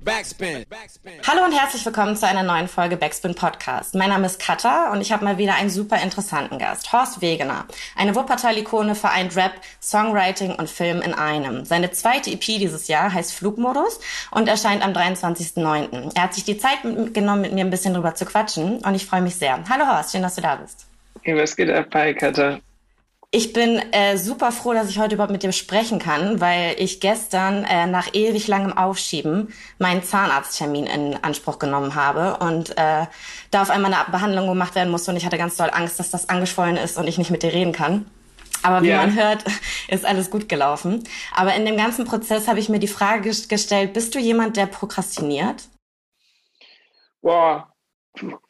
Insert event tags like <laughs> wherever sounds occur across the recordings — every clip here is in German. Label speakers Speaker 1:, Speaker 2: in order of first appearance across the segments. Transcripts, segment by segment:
Speaker 1: Backspin. Hallo und herzlich willkommen zu einer neuen Folge Backspin Podcast. Mein Name ist Katha und ich habe mal wieder einen super interessanten Gast, Horst Wegener. Eine Wuppertal-Ikone vereint Rap, Songwriting und Film in einem. Seine zweite EP dieses Jahr heißt Flugmodus und erscheint am 23.09. Er hat sich die Zeit genommen, mit mir ein bisschen drüber zu quatschen und ich freue mich sehr. Hallo Horst, schön, dass du da bist.
Speaker 2: Hey, was geht ab? Hi, Katha.
Speaker 1: Ich bin äh, super froh, dass ich heute überhaupt mit dir sprechen kann, weil ich gestern äh, nach ewig langem Aufschieben meinen Zahnarzttermin in Anspruch genommen habe und äh, da auf einmal eine Behandlung gemacht werden musste und ich hatte ganz doll Angst, dass das angeschwollen ist und ich nicht mit dir reden kann. Aber wie yeah. man hört, <laughs> ist alles gut gelaufen. Aber in dem ganzen Prozess habe ich mir die Frage gestellt, bist du jemand, der prokrastiniert?
Speaker 2: Boah,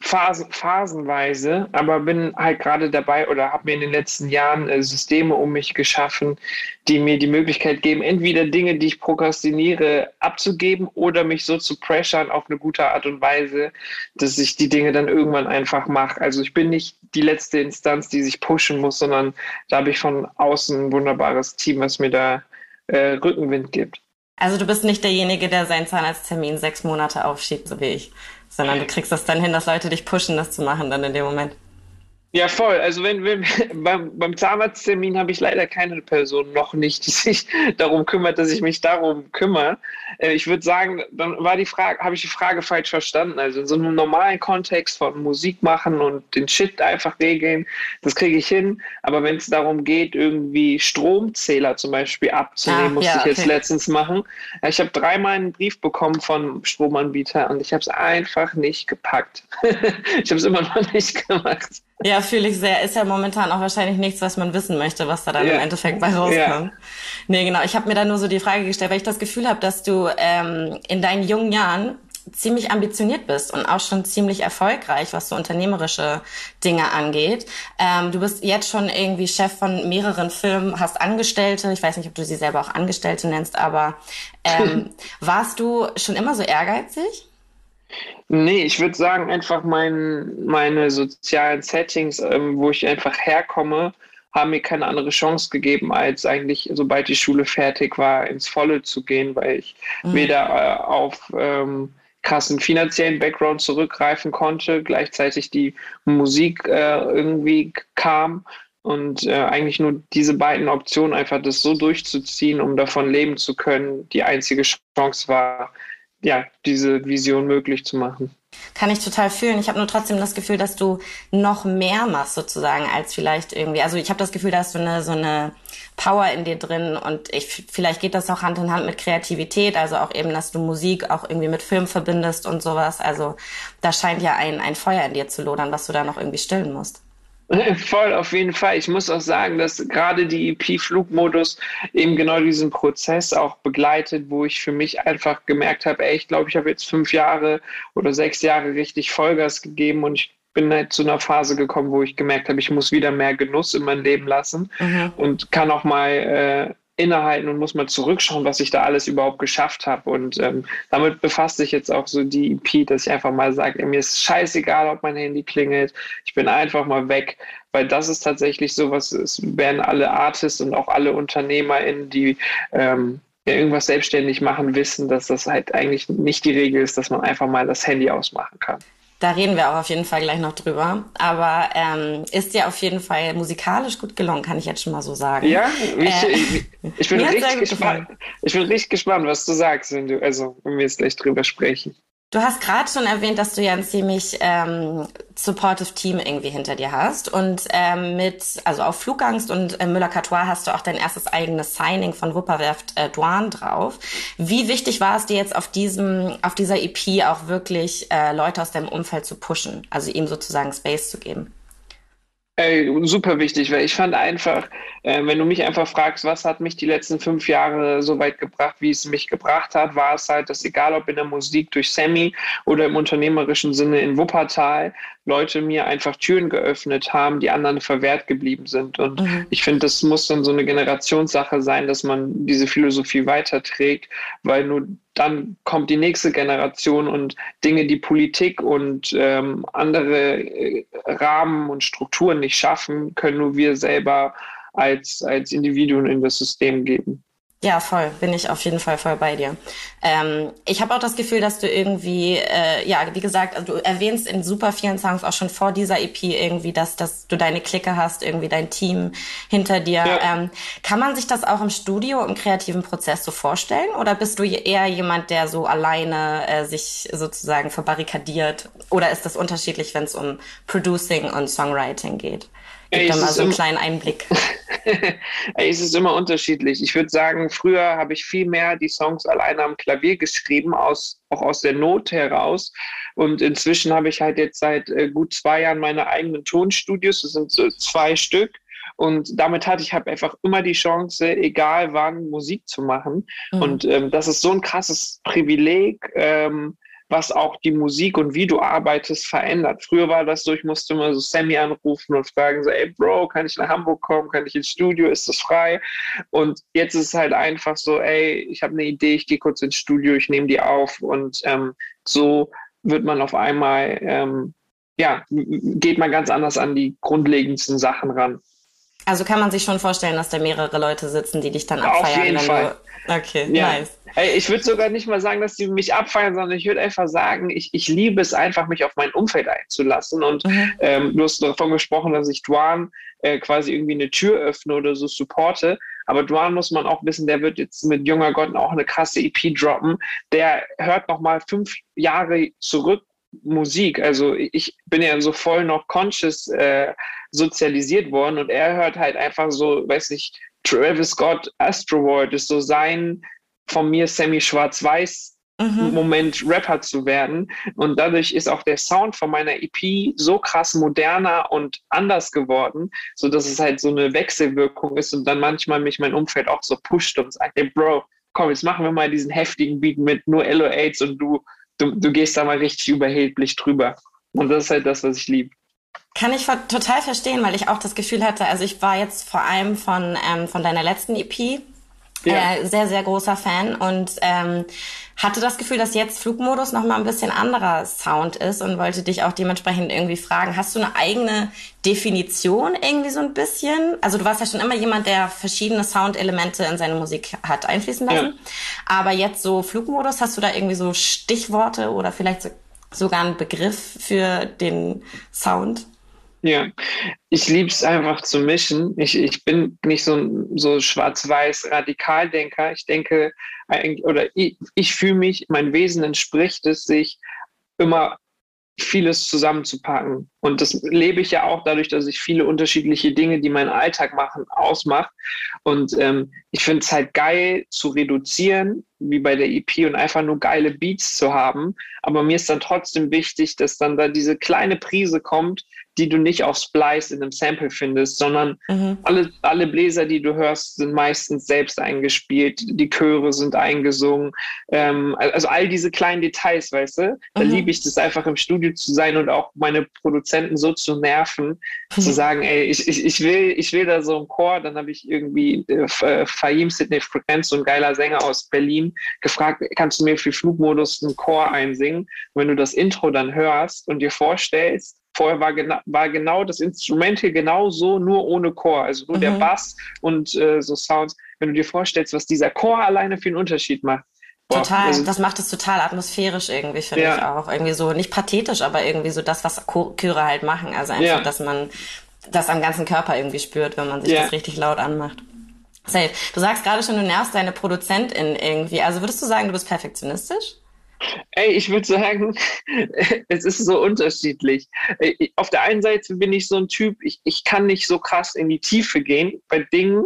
Speaker 2: Phasen, phasenweise, aber bin halt gerade dabei oder habe mir in den letzten Jahren äh, Systeme um mich geschaffen, die mir die Möglichkeit geben, entweder Dinge, die ich prokrastiniere, abzugeben oder mich so zu pressern auf eine gute Art und Weise, dass ich die Dinge dann irgendwann einfach mache. Also ich bin nicht die letzte Instanz, die sich pushen muss, sondern da habe ich von außen ein wunderbares Team, was mir da äh, Rückenwind gibt.
Speaker 1: Also du bist nicht derjenige, der seinen Zahnarzttermin sechs Monate aufschiebt, so wie ich sondern du kriegst das dann hin, dass Leute dich pushen, das zu machen dann in dem Moment.
Speaker 2: Ja, voll. Also wenn, wenn <laughs> beim, beim Zahnarzttermin habe ich leider keine Person noch nicht, die sich darum kümmert, dass ich mich darum kümmere. Äh, ich würde sagen, dann war die Frage, habe ich die Frage falsch verstanden. Also in so einem normalen Kontext von Musik machen und den Shit einfach regeln, das kriege ich hin. Aber wenn es darum geht, irgendwie Stromzähler zum Beispiel abzunehmen, ah, musste ja, ich jetzt letztens machen. Ich habe dreimal einen Brief bekommen von Stromanbieter und ich habe es einfach nicht gepackt. <laughs> ich habe es immer noch nicht gemacht.
Speaker 1: Ja, fühle ich sehr. Ist ja momentan auch wahrscheinlich nichts, was man wissen möchte, was da dann yeah. im Endeffekt bei rauskommt. Yeah. Nee, genau. Ich habe mir da nur so die Frage gestellt, weil ich das Gefühl habe, dass du ähm, in deinen jungen Jahren ziemlich ambitioniert bist und auch schon ziemlich erfolgreich, was so unternehmerische Dinge angeht. Ähm, du bist jetzt schon irgendwie Chef von mehreren Firmen, hast Angestellte. Ich weiß nicht, ob du sie selber auch Angestellte nennst, aber ähm, <laughs> warst du schon immer so ehrgeizig?
Speaker 2: Nee, ich würde sagen, einfach mein, meine sozialen Settings, ähm, wo ich einfach herkomme, haben mir keine andere Chance gegeben, als eigentlich, sobald die Schule fertig war, ins Volle zu gehen, weil ich mhm. weder äh, auf ähm, krassen finanziellen Background zurückgreifen konnte, gleichzeitig die Musik äh, irgendwie kam und äh, eigentlich nur diese beiden Optionen einfach das so durchzuziehen, um davon leben zu können, die einzige Chance war, ja, diese Vision möglich zu machen.
Speaker 1: Kann ich total fühlen. Ich habe nur trotzdem das Gefühl, dass du noch mehr machst sozusagen als vielleicht irgendwie. Also ich habe das Gefühl, da hast du eine, so eine Power in dir drin und ich, vielleicht geht das auch Hand in Hand mit Kreativität. Also auch eben, dass du Musik auch irgendwie mit Film verbindest und sowas. Also da scheint ja ein, ein Feuer in dir zu lodern, was du da noch irgendwie stillen musst. <laughs>
Speaker 2: Voll, auf jeden Fall. Ich muss auch sagen, dass gerade die EP-Flugmodus eben genau diesen Prozess auch begleitet, wo ich für mich einfach gemerkt habe, ey, ich glaube, ich habe jetzt fünf Jahre oder sechs Jahre richtig Vollgas gegeben und ich bin halt zu einer Phase gekommen, wo ich gemerkt habe, ich muss wieder mehr Genuss in mein Leben lassen mhm. und kann auch mal äh, innehalten und muss mal zurückschauen, was ich da alles überhaupt geschafft habe. Und ähm, damit befasst sich jetzt auch so die EP, dass ich einfach mal sage, mir ist scheißegal, ob mein Handy klingelt, ich bin einfach mal weg, weil das ist tatsächlich so, was es werden alle Artists und auch alle UnternehmerInnen, die ähm, irgendwas selbstständig machen, wissen, dass das halt eigentlich nicht die Regel ist, dass man einfach mal das Handy ausmachen kann.
Speaker 1: Da reden wir auch auf jeden Fall gleich noch drüber. Aber ähm, ist dir auf jeden Fall musikalisch gut gelungen, kann ich jetzt schon mal so sagen.
Speaker 2: Ja, ich, äh, ich, ich <laughs> bin richtig gespannt. Ich bin richtig gespannt, was du sagst, wenn du, also wenn wir jetzt gleich drüber sprechen.
Speaker 1: Du hast gerade schon erwähnt, dass du ja ein ziemlich ähm, supportive Team irgendwie hinter dir hast. Und ähm, mit, also auf Flugangst und äh, Müller-Catois hast du auch dein erstes eigenes Signing von Wupperwerft äh, Douan drauf. Wie wichtig war es dir jetzt auf diesem, auf dieser EP auch wirklich äh, Leute aus deinem Umfeld zu pushen, also ihm sozusagen Space zu geben?
Speaker 2: Ey, super wichtig, weil ich fand einfach, äh, wenn du mich einfach fragst, was hat mich die letzten fünf Jahre so weit gebracht, wie es mich gebracht hat, war es halt, dass egal ob in der Musik durch Sammy oder im unternehmerischen Sinne in Wuppertal, Leute mir einfach Türen geöffnet haben, die anderen verwehrt geblieben sind. Und mhm. ich finde, das muss dann so eine Generationssache sein, dass man diese Philosophie weiterträgt, weil nur dann kommt die nächste Generation und Dinge, die Politik und ähm, andere äh, Rahmen und Strukturen nicht schaffen, können nur wir selber als, als Individuen in das System geben.
Speaker 1: Ja, voll. Bin ich auf jeden Fall voll bei dir. Ähm, ich habe auch das Gefühl, dass du irgendwie, äh, ja, wie gesagt, also du erwähnst in super vielen Songs auch schon vor dieser EP irgendwie, dass, dass du deine Clique hast, irgendwie dein Team hinter dir. Ja. Ähm, kann man sich das auch im Studio, im kreativen Prozess so vorstellen? Oder bist du eher jemand, der so alleine äh, sich sozusagen verbarrikadiert? Oder ist das unterschiedlich, wenn es um Producing und Songwriting geht? Gib da mal so einen kleinen Einblick. <laughs>
Speaker 2: es ist immer unterschiedlich. Ich würde sagen, früher habe ich viel mehr die Songs alleine am Klavier geschrieben, aus, auch aus der Not heraus. Und inzwischen habe ich halt jetzt seit äh, gut zwei Jahren meine eigenen Tonstudios. Das sind so zwei Stück. Und damit hatte ich halt einfach immer die Chance, egal wann, Musik zu machen. Mhm. Und ähm, das ist so ein krasses Privileg. Ähm, was auch die Musik und wie du arbeitest verändert. Früher war das so, ich musste immer so Sammy anrufen und fragen so, ey Bro, kann ich nach Hamburg kommen? Kann ich ins Studio? Ist das frei? Und jetzt ist es halt einfach so, ey, ich habe eine Idee, ich gehe kurz ins Studio, ich nehme die auf und ähm, so wird man auf einmal, ähm, ja, geht man ganz anders an die grundlegendsten Sachen ran.
Speaker 1: Also kann man sich schon vorstellen, dass da mehrere Leute sitzen, die dich dann abfeiern.
Speaker 2: Auf jeden Fall.
Speaker 1: Du... Okay, ja. nice.
Speaker 2: Ich würde sogar nicht mal sagen, dass die mich abfeiern, sondern ich würde einfach sagen, ich, ich liebe es einfach, mich auf mein Umfeld einzulassen. Und mhm. ähm, du hast davon gesprochen, dass ich Duan äh, quasi irgendwie eine Tür öffne oder so supporte. Aber Duan muss man auch wissen, der wird jetzt mit Junger Gott auch eine krasse EP droppen. Der hört nochmal fünf Jahre zurück Musik. Also ich bin ja so voll noch conscious äh, sozialisiert worden und er hört halt einfach so, weiß nicht, Travis Scott, Astro World ist so sein von mir semi schwarz-weiß mhm. Moment Rapper zu werden. Und dadurch ist auch der Sound von meiner EP so krass moderner und anders geworden, so dass es halt so eine Wechselwirkung ist und dann manchmal mich mein Umfeld auch so pusht und sagt, hey Bro, komm, jetzt machen wir mal diesen heftigen Beat mit nur LO8s und du, du, du gehst da mal richtig überheblich drüber. Und das ist halt das, was ich liebe.
Speaker 1: Kann ich total verstehen, weil ich auch das Gefühl hatte, also ich war jetzt vor allem von, ähm, von deiner letzten EP ja. Äh, sehr, sehr großer Fan und ähm, hatte das Gefühl, dass jetzt Flugmodus nochmal ein bisschen anderer Sound ist und wollte dich auch dementsprechend irgendwie fragen, hast du eine eigene Definition irgendwie so ein bisschen? Also du warst ja schon immer jemand, der verschiedene Soundelemente in seine Musik hat einfließen lassen. Ja. Aber jetzt so Flugmodus, hast du da irgendwie so Stichworte oder vielleicht so, sogar einen Begriff für den Sound?
Speaker 2: Ja, ich liebe es einfach zu mischen. Ich, ich bin nicht so so schwarz-weiß Radikaldenker. Ich denke, oder ich, ich fühle mich, mein Wesen entspricht es, sich immer vieles zusammenzupacken. Und das lebe ich ja auch dadurch, dass ich viele unterschiedliche Dinge, die meinen Alltag machen, ausmache. Und ähm, ich finde es halt geil zu reduzieren, wie bei der EP, und einfach nur geile Beats zu haben. Aber mir ist dann trotzdem wichtig, dass dann da diese kleine Prise kommt, die du nicht auf Splice in einem Sample findest, sondern mhm. alle, alle Bläser, die du hörst, sind meistens selbst eingespielt, die Chöre sind eingesungen. Ähm, also all diese kleinen Details, weißt du? Da mhm. liebe ich das einfach im Studio zu sein und auch meine Produzenten so zu nerven, mhm. zu <laughs> sagen, ey, ich, ich, ich, will, ich will da so einen Chor, dann habe ich irgendwie äh, äh Fahim Sidney Frequenz, so ein geiler Sänger aus Berlin, gefragt, kannst du mir für Flugmodus einen Chor einsingen? Und wenn du das Intro dann hörst und dir vorstellst, Vorher war, gena war genau das Instrument hier genau so, nur ohne Chor, also nur mhm. der Bass und äh, so Sounds. Wenn du dir vorstellst, was dieser Chor alleine für einen Unterschied macht.
Speaker 1: Total, also, das macht es total atmosphärisch irgendwie, finde ja. ich auch. Irgendwie so, nicht pathetisch, aber irgendwie so das, was Chöre halt machen. Also einfach, ja. dass man das am ganzen Körper irgendwie spürt, wenn man sich ja. das richtig laut anmacht. Safe. Du sagst gerade schon, du nervst deine Produzentin irgendwie. Also würdest du sagen, du bist perfektionistisch?
Speaker 2: Ey, ich würde sagen, <laughs> es ist so unterschiedlich. Äh, auf der einen Seite bin ich so ein Typ, ich, ich kann nicht so krass in die Tiefe gehen bei Dingen,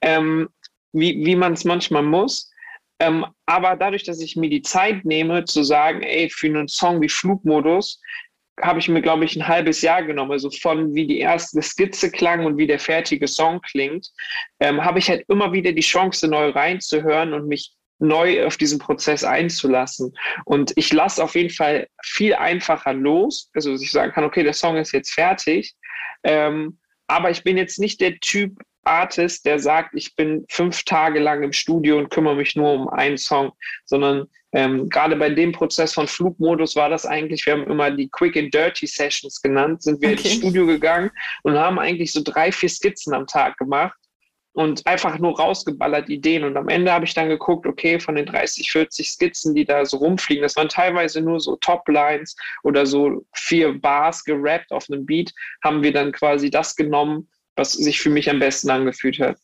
Speaker 2: ähm, wie, wie man es manchmal muss. Ähm, aber dadurch, dass ich mir die Zeit nehme, zu sagen, ey, für einen Song wie Flugmodus, habe ich mir, glaube ich, ein halbes Jahr genommen. Also von wie die erste Skizze klang und wie der fertige Song klingt, ähm, habe ich halt immer wieder die Chance, neu reinzuhören und mich neu auf diesen Prozess einzulassen. Und ich lasse auf jeden Fall viel einfacher los, also dass ich sagen kann, okay, der Song ist jetzt fertig. Ähm, aber ich bin jetzt nicht der Typ Artist, der sagt, ich bin fünf Tage lang im Studio und kümmere mich nur um einen Song, sondern ähm, gerade bei dem Prozess von Flugmodus war das eigentlich, wir haben immer die Quick and Dirty Sessions genannt, sind wir okay. ins Studio gegangen und haben eigentlich so drei, vier Skizzen am Tag gemacht und einfach nur rausgeballert Ideen. Und am Ende habe ich dann geguckt, okay, von den 30, 40 Skizzen, die da so rumfliegen, das waren teilweise nur so Toplines oder so vier Bars gerappt auf einem Beat, haben wir dann quasi das genommen, was sich für mich am besten angefühlt hat.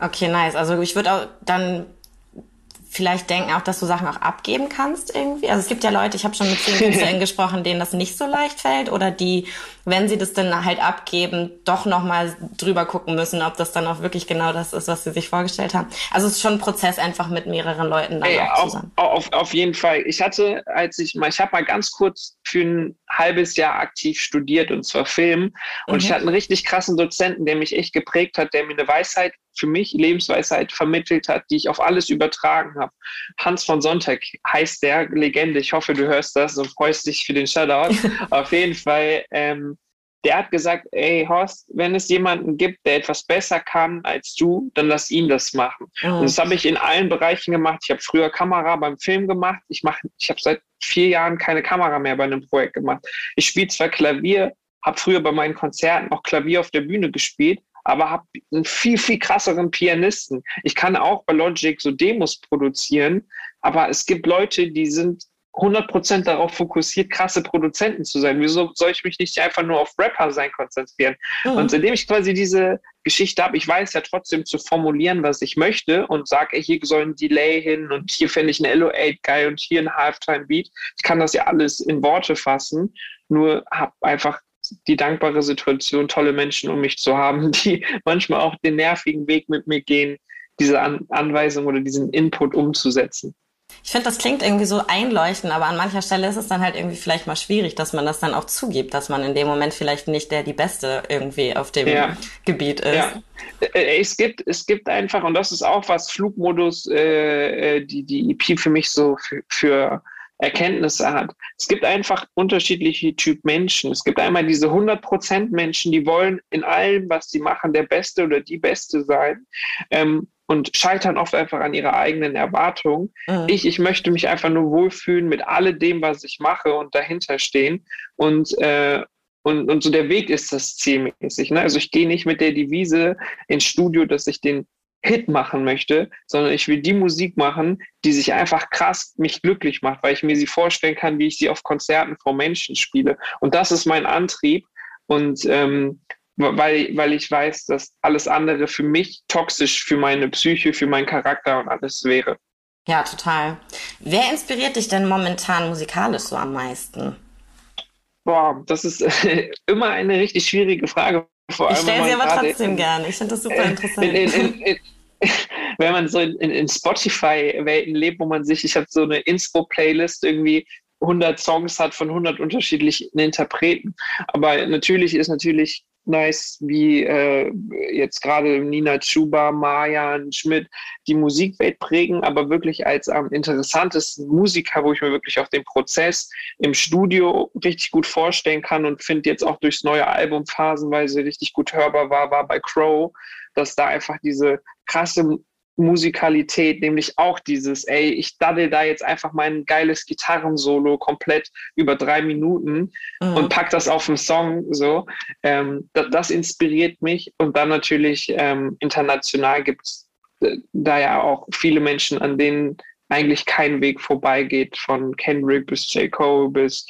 Speaker 1: Okay, nice. Also ich würde auch dann vielleicht denken auch, dass du Sachen auch abgeben kannst irgendwie. Also es gibt ja Leute, ich habe schon mit vielen Künstlern <laughs> gesprochen, denen das nicht so leicht fällt oder die, wenn sie das dann halt abgeben, doch nochmal drüber gucken müssen, ob das dann auch wirklich genau das ist, was sie sich vorgestellt haben. Also es ist schon ein Prozess einfach mit mehreren Leuten dann
Speaker 2: ja, auch zusammen. Auf, auf jeden Fall. Ich hatte, als ich mal, ich habe mal ganz kurz für ein halbes Jahr aktiv studiert und zwar Film und mhm. ich hatte einen richtig krassen Dozenten, der mich echt geprägt hat, der mir eine Weisheit für mich Lebensweisheit vermittelt hat, die ich auf alles übertragen habe. Hans von Sonntag heißt der, Legende. Ich hoffe, du hörst das und freust dich für den Shoutout. <laughs> auf jeden Fall, ähm, der hat gesagt, ey Horst, wenn es jemanden gibt, der etwas besser kann als du, dann lass ihn das machen. Mhm. Und das habe ich in allen Bereichen gemacht. Ich habe früher Kamera beim Film gemacht. Ich mache, ich habe seit vier Jahren keine Kamera mehr bei einem Projekt gemacht. Ich spiele zwar Klavier, habe früher bei meinen Konzerten auch Klavier auf der Bühne gespielt, aber habe einen viel, viel krasseren Pianisten. Ich kann auch bei Logic so Demos produzieren, aber es gibt Leute, die sind 100% darauf fokussiert, krasse Produzenten zu sein. Wieso soll ich mich nicht einfach nur auf Rapper sein konzentrieren? Mhm. Und seitdem ich quasi diese Geschichte habe, ich weiß ja trotzdem zu formulieren, was ich möchte und sage, hier soll ein Delay hin und hier fände ich ein LO8 geil und hier ein Halftime-Beat. Ich kann das ja alles in Worte fassen, nur habe einfach die dankbare Situation, tolle Menschen um mich zu haben, <laughs> die manchmal auch den nervigen Weg mit mir gehen, diese An Anweisung oder diesen Input umzusetzen.
Speaker 1: Ich finde, das klingt irgendwie so einleuchtend, aber an mancher Stelle ist es dann halt irgendwie vielleicht mal schwierig, dass man das dann auch zugibt, dass man in dem Moment vielleicht nicht der die Beste irgendwie auf dem ja. Gebiet ist. Ja.
Speaker 2: Äh, es gibt, es gibt einfach, und das ist auch was Flugmodus, äh, äh die, die EP für mich so für, für Erkenntnisse hat. Es gibt einfach unterschiedliche Typ Menschen. Es gibt einmal diese 100% Menschen, die wollen in allem, was sie machen, der Beste oder die Beste sein. Ähm, und scheitern oft einfach an ihrer eigenen Erwartung. Mhm. Ich, ich möchte mich einfach nur wohlfühlen mit alledem, was ich mache und dahinter stehen. Und, äh, und, und so der Weg ist das zielmäßig. Ne? Also ich gehe nicht mit der Devise ins Studio, dass ich den Hit machen möchte, sondern ich will die Musik machen, die sich einfach krass mich glücklich macht, weil ich mir sie vorstellen kann, wie ich sie auf Konzerten vor Menschen spiele. Und das ist mein Antrieb. Und ähm, weil, weil ich weiß, dass alles andere für mich toxisch für meine Psyche, für meinen Charakter und alles wäre.
Speaker 1: Ja, total. Wer inspiriert dich denn momentan musikalisch so am meisten?
Speaker 2: Boah, das ist <laughs> immer eine richtig schwierige Frage.
Speaker 1: Vor ich stelle sie aber trotzdem gerne. Ich finde das super <laughs> interessant. In, in, in, <laughs>
Speaker 2: wenn man so in, in Spotify-Welten lebt, wo man sich, ich habe so eine Inspo-Playlist irgendwie 100 Songs hat von 100 unterschiedlichen Interpreten. Aber natürlich ist natürlich nice, wie äh, jetzt gerade Nina Chuba, Marjan Schmidt die Musikwelt prägen, aber wirklich als am interessantesten Musiker, wo ich mir wirklich auch den Prozess im Studio richtig gut vorstellen kann und finde jetzt auch durchs neue Album phasenweise richtig gut hörbar war, war bei Crow, dass da einfach diese krasse Musikalität, nämlich auch dieses, ey, ich daddel da jetzt einfach mein geiles Gitarrensolo komplett über drei Minuten mhm. und pack das auf einen Song, so. Ähm, das, das, inspiriert mich und dann natürlich ähm, international gibt es äh, da ja auch viele Menschen, an denen eigentlich kein Weg vorbeigeht, von Kendrick bis J. Cole bis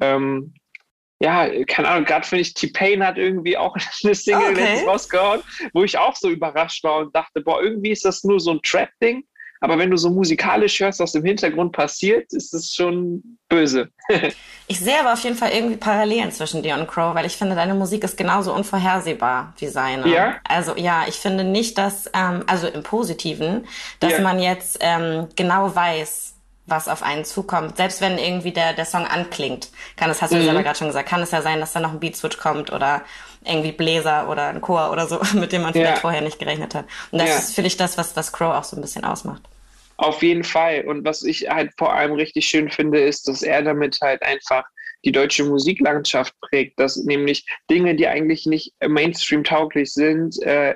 Speaker 2: ähm, ja, keine Ahnung, gerade finde ich, T-Pain hat irgendwie auch <laughs> eine Single okay. rausgehauen, wo ich auch so überrascht war und dachte, boah, irgendwie ist das nur so ein Trap-Ding. Aber wenn du so musikalisch hörst, was im Hintergrund passiert, ist es schon böse. <laughs>
Speaker 1: ich sehe aber auf jeden Fall irgendwie Parallelen zwischen dir und Crow, weil ich finde, deine Musik ist genauso unvorhersehbar wie seine. Ja? Also ja, ich finde nicht, dass, ähm, also im Positiven, dass ja. man jetzt ähm, genau weiß, was auf einen zukommt. Selbst wenn irgendwie der, der Song anklingt, kann es, hast du mhm. selber gerade schon gesagt, kann es ja sein, dass da noch ein Beat-Switch kommt oder irgendwie Bläser oder ein Chor oder so, <laughs> mit dem man vielleicht ja. vorher nicht gerechnet hat. Und das ja. ist finde ich das, was, was Crow auch so ein bisschen ausmacht.
Speaker 2: Auf jeden Fall. Und was ich halt vor allem richtig schön finde, ist, dass er damit halt einfach die deutsche Musiklandschaft prägt, dass nämlich Dinge, die eigentlich nicht Mainstream tauglich sind, äh,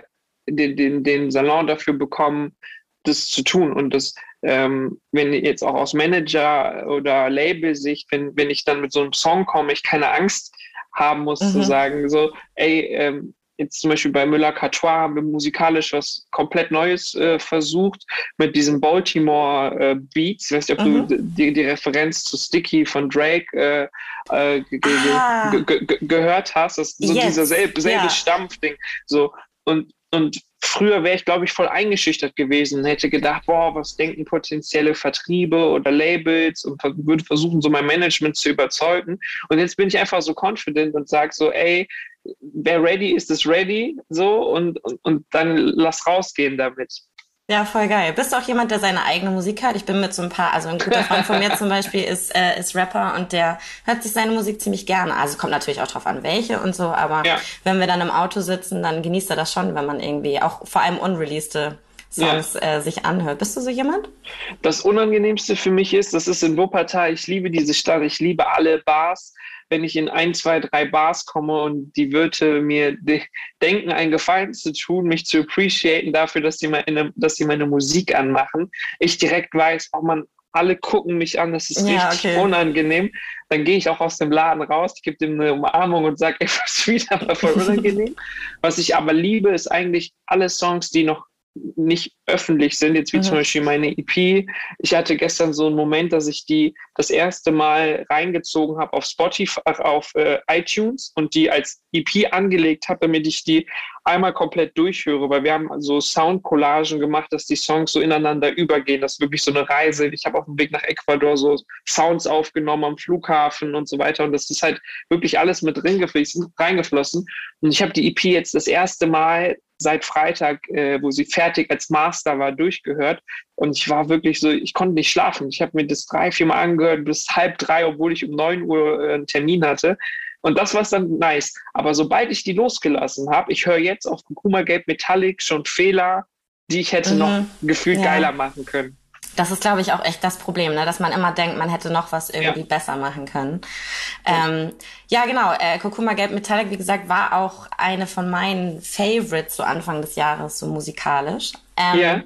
Speaker 2: den, den, den Salon dafür bekommen, das zu tun. Und das ähm, wenn jetzt auch aus Manager- oder Label-Sicht, wenn, wenn ich dann mit so einem Song komme, ich keine Angst haben muss mhm. zu sagen, so, ey, ähm, jetzt zum Beispiel bei Müller Catois haben wir musikalisch was komplett Neues äh, versucht mit diesem Baltimore äh, Beats. Ich weiß nicht, ob mhm. du die, die, Referenz zu Sticky von Drake äh, äh ah. gehört hast. Das ist so yes. dieser selbe, selbe ja. Stampfding. So, und, und früher wäre ich, glaube ich, voll eingeschüchtert gewesen, hätte gedacht, boah, was denken potenzielle Vertriebe oder Labels und würde versuchen, so mein Management zu überzeugen. Und jetzt bin ich einfach so confident und sage so, ey, wer ready ist, ist ready, so und, und, und dann lass rausgehen damit.
Speaker 1: Ja, voll geil. Bist du auch jemand, der seine eigene Musik hört? Ich bin mit so ein paar, also ein guter Freund von mir zum <laughs> Beispiel ist, äh, ist Rapper und der hört sich seine Musik ziemlich gerne. Also kommt natürlich auch drauf an, welche und so, aber ja. wenn wir dann im Auto sitzen, dann genießt er das schon, wenn man irgendwie auch vor allem unreleased Songs ja. äh, sich anhört. Bist du so jemand?
Speaker 2: Das Unangenehmste für mich ist, das ist in Wuppertal, ich liebe diese Stadt, ich liebe alle Bars wenn ich in ein, zwei, drei Bars komme und die Wirte mir denken, einen Gefallen zu tun, mich zu appreciaten dafür, dass sie meine, dass sie meine Musik anmachen, ich direkt weiß, oh man, alle gucken mich an, das ist ja, richtig okay. unangenehm. Dann gehe ich auch aus dem Laden raus, ich gebe dem eine Umarmung und sage, <laughs> ey, was wieder, war voll unangenehm. <laughs> was ich aber liebe, ist eigentlich alle Songs, die noch nicht öffentlich sind, jetzt wie mhm. zum Beispiel meine EP. Ich hatte gestern so einen Moment, dass ich die das erste Mal reingezogen habe auf Spotify, auf äh, iTunes und die als EP angelegt habe, damit ich die einmal komplett durchhöre, weil wir haben so Soundcollagen gemacht, dass die Songs so ineinander übergehen. Das ist wirklich so eine Reise. Ich habe auf dem Weg nach Ecuador so Sounds aufgenommen am Flughafen und so weiter und das ist halt wirklich alles mit reingeflossen. Und ich habe die EP jetzt das erste Mal seit Freitag, äh, wo sie fertig als Master war, durchgehört. Und ich war wirklich so, ich konnte nicht schlafen. Ich habe mir das drei, vier Mal angehört, bis halb drei, obwohl ich um neun Uhr äh, einen Termin hatte. Und das war dann nice. Aber sobald ich die losgelassen habe, ich höre jetzt auf Kurkuma Gelb Metallic schon Fehler, die ich hätte mhm. noch gefühlt ja. geiler machen können.
Speaker 1: Das ist, glaube ich, auch echt das Problem, ne? dass man immer denkt, man hätte noch was irgendwie ja. besser machen können. Ähm, ja, genau. Äh, Kurkuma Gelb Metallic, wie gesagt, war auch eine von meinen Favorites so Anfang des Jahres, so musikalisch. Ähm, yeah.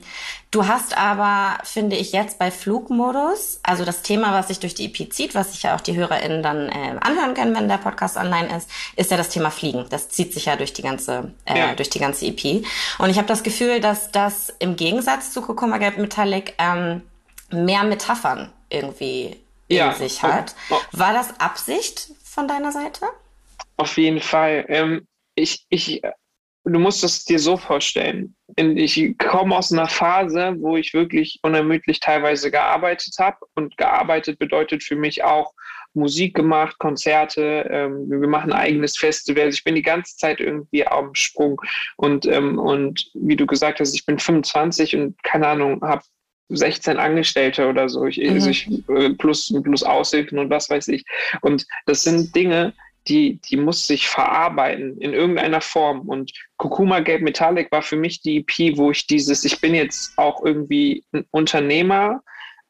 Speaker 1: Du hast aber, finde ich, jetzt bei Flugmodus, also das Thema, was sich durch die EP zieht, was sich ja auch die HörerInnen dann äh, anhören können, wenn der Podcast online ist, ist ja das Thema Fliegen. Das zieht sich ja durch die ganze, äh, ja. durch die ganze EP. Und ich habe das Gefühl, dass das im Gegensatz zu Kokoma Gelb Metallic ähm, mehr Metaphern irgendwie ja. in sich hat. Oh. War das Absicht von deiner Seite?
Speaker 2: Auf jeden Fall. Ähm, ich, ich du musst es dir so vorstellen. Ich komme aus einer Phase, wo ich wirklich unermüdlich teilweise gearbeitet habe. Und gearbeitet bedeutet für mich auch Musik gemacht, Konzerte. Ähm, wir machen ein eigenes Festival. Ich bin die ganze Zeit irgendwie am Sprung. Und, ähm, und wie du gesagt hast, ich bin 25 und keine Ahnung, habe 16 Angestellte oder so. Ich, mhm. also ich, äh, plus, plus Aushilfen und was weiß ich. Und das sind Dinge, die, die muss sich verarbeiten in irgendeiner Form. Und Kurkuma Gelb Metallic war für mich die EP, wo ich dieses, ich bin jetzt auch irgendwie ein Unternehmer.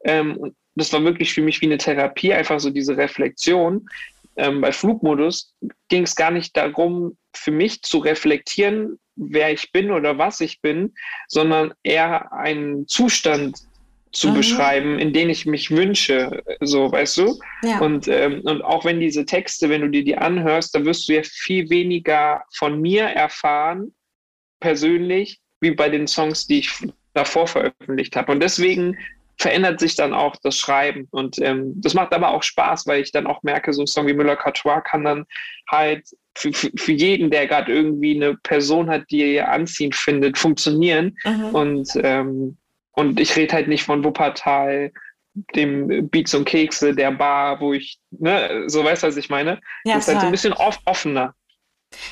Speaker 2: Ähm, und das war wirklich für mich wie eine Therapie, einfach so diese Reflexion. Ähm, bei Flugmodus ging es gar nicht darum, für mich zu reflektieren, wer ich bin oder was ich bin, sondern eher einen Zustand zu mhm. beschreiben, in denen ich mich wünsche, so, weißt du? Ja. Und, ähm, und auch wenn diese Texte, wenn du dir die anhörst, da wirst du ja viel weniger von mir erfahren, persönlich, wie bei den Songs, die ich davor veröffentlicht habe. Und deswegen verändert sich dann auch das Schreiben. Und ähm, das macht aber auch Spaß, weil ich dann auch merke, so ein Song wie Müller-Catois kann dann halt für, für, für jeden, der gerade irgendwie eine Person hat, die er anziehend findet, funktionieren. Mhm. Und ähm, und ich rede halt nicht von Wuppertal, dem Beats und Kekse, der Bar, wo ich, ne, so weißt du, was ich meine? Ja, das ist halt so ein bisschen off offener.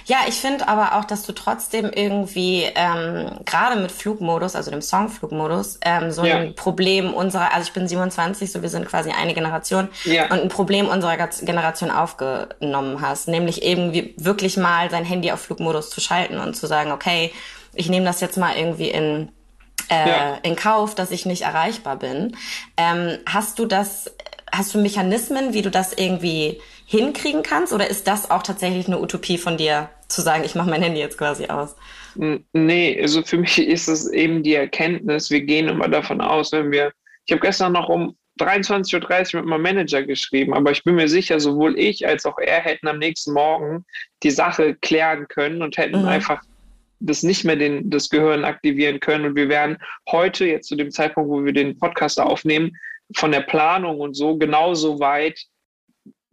Speaker 1: Ja, ich finde aber auch, dass du trotzdem irgendwie ähm, gerade mit Flugmodus, also dem Songflugmodus, ähm, so ja. ein Problem unserer, also ich bin 27, so wir sind quasi eine Generation ja. und ein Problem unserer Generation aufgenommen hast, nämlich irgendwie wirklich mal sein Handy auf Flugmodus zu schalten und zu sagen, okay, ich nehme das jetzt mal irgendwie in äh, ja. in Kauf, dass ich nicht erreichbar bin. Ähm, hast du das, hast du Mechanismen, wie du das irgendwie hinkriegen kannst? Oder ist das auch tatsächlich eine Utopie von dir, zu sagen, ich mache mein Handy jetzt quasi aus?
Speaker 2: Nee, also für <laughs> mich ist es eben die Erkenntnis, wir gehen immer davon aus, wenn wir, ich habe gestern noch um 23.30 Uhr mit meinem Manager geschrieben, aber ich bin mir sicher, sowohl ich als auch er hätten am nächsten Morgen die Sache klären können und hätten mhm. einfach das nicht mehr den, das Gehirn aktivieren können. Und wir wären heute, jetzt zu dem Zeitpunkt, wo wir den Podcast aufnehmen, von der Planung und so genauso weit,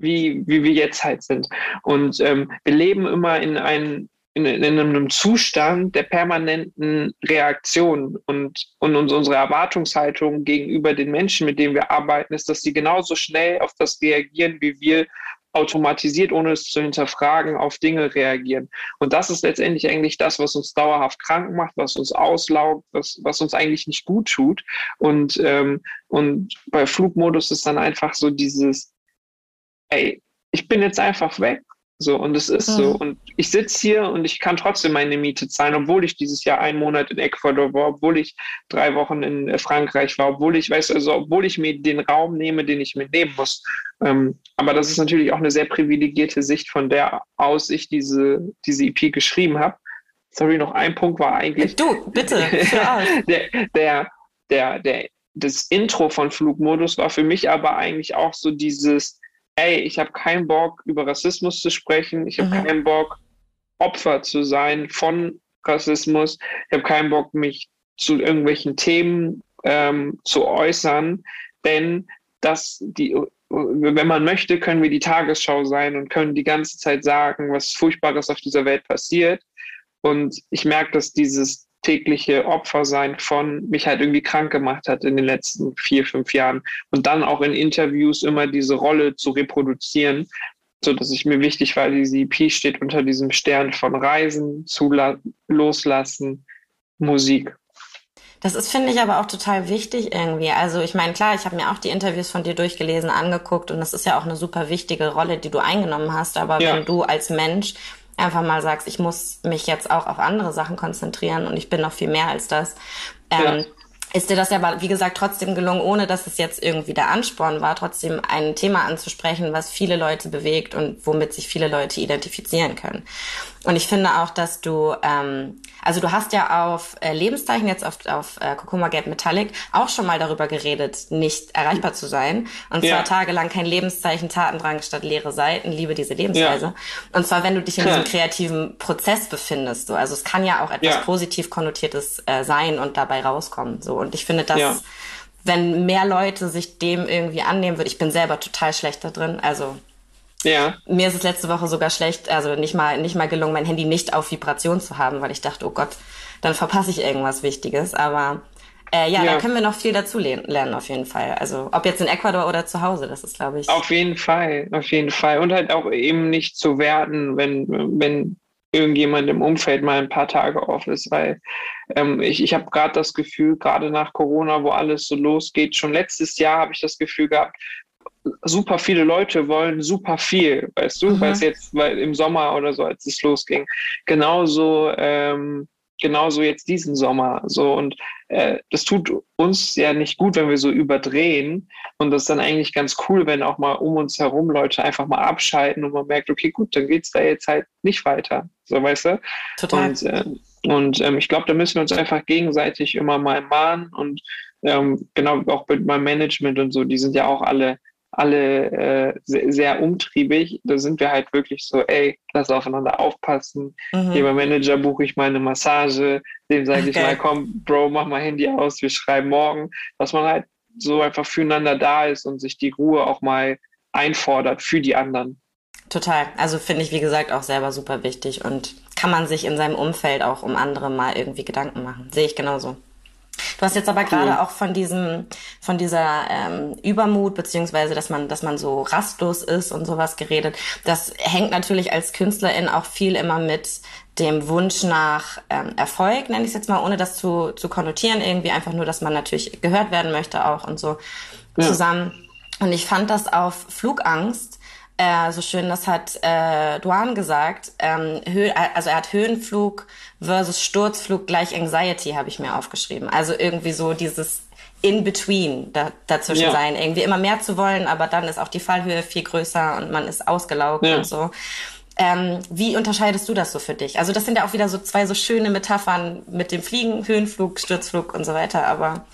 Speaker 2: wie, wie wir jetzt halt sind. Und ähm, wir leben immer in, ein, in, in einem Zustand der permanenten Reaktion und, und unsere Erwartungshaltung gegenüber den Menschen, mit denen wir arbeiten, ist, dass sie genauso schnell auf das reagieren, wie wir automatisiert, ohne es zu hinterfragen, auf Dinge reagieren. Und das ist letztendlich eigentlich das, was uns dauerhaft krank macht, was uns auslaugt, was, was uns eigentlich nicht gut tut. Und, ähm, und bei Flugmodus ist dann einfach so dieses, ey, ich bin jetzt einfach weg so, und es ist mhm. so. Und ich sitze hier und ich kann trotzdem meine Miete zahlen, obwohl ich dieses Jahr einen Monat in Ecuador war, obwohl ich drei Wochen in äh, Frankreich war, obwohl ich, weiß also, obwohl ich mir den Raum nehme, den ich mitnehmen muss. Ähm, aber das ist natürlich auch eine sehr privilegierte Sicht, von der aus ich diese, diese EP geschrieben habe. Sorry, noch ein Punkt war eigentlich.
Speaker 1: Du, bitte. <laughs>
Speaker 2: der, der, der, der, das Intro von Flugmodus war für mich aber eigentlich auch so dieses, ey, ich habe keinen Bock, über Rassismus zu sprechen, ich habe mhm. keinen Bock, Opfer zu sein von Rassismus, ich habe keinen Bock, mich zu irgendwelchen Themen ähm, zu äußern, denn das, die, wenn man möchte, können wir die Tagesschau sein und können die ganze Zeit sagen, was Furchtbares auf dieser Welt passiert. Und ich merke, dass dieses tägliche Opfer sein von mich halt irgendwie krank gemacht hat in den letzten vier, fünf Jahren. Und dann auch in Interviews immer diese Rolle zu reproduzieren, so dass ich mir wichtig war, diese EP steht unter diesem Stern von Reisen, Zula Loslassen, Musik.
Speaker 1: Das ist, finde ich, aber auch total wichtig irgendwie. Also ich meine, klar, ich habe mir auch die Interviews von dir durchgelesen, angeguckt und das ist ja auch eine super wichtige Rolle, die du eingenommen hast. Aber ja. wenn du als Mensch einfach mal sagst, ich muss mich jetzt auch auf andere Sachen konzentrieren und ich bin noch viel mehr als das. Ähm, ja. Ist dir das aber, wie gesagt, trotzdem gelungen, ohne dass es jetzt irgendwie der Ansporn war, trotzdem ein Thema anzusprechen, was viele Leute bewegt und womit sich viele Leute identifizieren können. Und ich finde auch, dass du ähm, also du hast ja auf äh, Lebenszeichen, jetzt auf, auf äh, Kokoma Gate Metallic, auch schon mal darüber geredet, nicht erreichbar zu sein. Und zwar ja. tagelang kein Lebenszeichen, Tatendrang statt leere Seiten, liebe diese Lebensweise. Ja. Und zwar, wenn du dich in diesem kreativen Prozess befindest. So. Also es kann ja auch etwas positiv konnotiertes äh, sein und dabei rauskommen. So. Und ich finde, dass wenn mehr Leute sich dem irgendwie annehmen würden, ich bin selber total schlecht da drin, also ja. Mir ist es letzte Woche sogar schlecht, also nicht mal, nicht mal gelungen, mein Handy nicht auf Vibration zu haben, weil ich dachte, oh Gott, dann verpasse ich irgendwas Wichtiges. Aber äh, ja, ja, da können wir noch viel dazu lernen, auf jeden Fall. Also ob jetzt in Ecuador oder zu Hause, das ist, glaube ich.
Speaker 2: Auf jeden Fall, auf jeden Fall. Und halt auch eben nicht zu werten, wenn, wenn irgendjemand im Umfeld mal ein paar Tage off ist, weil ähm, ich, ich habe gerade das Gefühl, gerade nach Corona, wo alles so losgeht, schon letztes Jahr habe ich das Gefühl gehabt, super viele Leute wollen super viel, weißt du, mhm. weil es jetzt, weil im Sommer oder so, als es losging, genauso, ähm, genauso jetzt diesen Sommer, so und äh, das tut uns ja nicht gut, wenn wir so überdrehen und das ist dann eigentlich ganz cool, wenn auch mal um uns herum Leute einfach mal abschalten und man merkt, okay, gut, dann geht's da jetzt halt nicht weiter, so weißt du. Total. Und, äh, und ähm, ich glaube, da müssen wir uns einfach gegenseitig immer mal mahnen und ähm, genau auch mit meinem Management und so, die sind ja auch alle alle äh, sehr, sehr, umtriebig. Da sind wir halt wirklich so, ey, lass aufeinander aufpassen. Mhm. Hier beim Manager buche ich mal eine Massage. Dem sage okay. ich mal, komm, Bro, mach mal Handy aus, wir schreiben morgen. Dass man halt so einfach füreinander da ist und sich die Ruhe auch mal einfordert für die anderen.
Speaker 1: Total. Also finde ich, wie gesagt, auch selber super wichtig und kann man sich in seinem Umfeld auch um andere mal irgendwie Gedanken machen. Sehe ich genauso. Du hast jetzt aber gerade auch von diesem, von dieser ähm, Übermut beziehungsweise, dass man, dass man so rastlos ist und sowas geredet. Das hängt natürlich als Künstlerin auch viel immer mit dem Wunsch nach ähm, Erfolg, nenne ich es jetzt mal, ohne das zu, zu konnotieren, irgendwie einfach nur, dass man natürlich gehört werden möchte auch und so ja. zusammen. Und ich fand das auf Flugangst äh, so schön, das hat äh, Duan gesagt. Ähm, also er hat Höhenflug versus Sturzflug gleich Anxiety, habe ich mir aufgeschrieben. Also irgendwie so dieses In-Between da, dazwischen ja. sein, irgendwie immer mehr zu wollen, aber dann ist auch die Fallhöhe viel größer und man ist ausgelaugt ja. und so. Ähm, wie unterscheidest du das so für dich? Also das sind ja auch wieder so zwei so schöne Metaphern mit dem Fliegen, Höhenflug, Sturzflug und so weiter, aber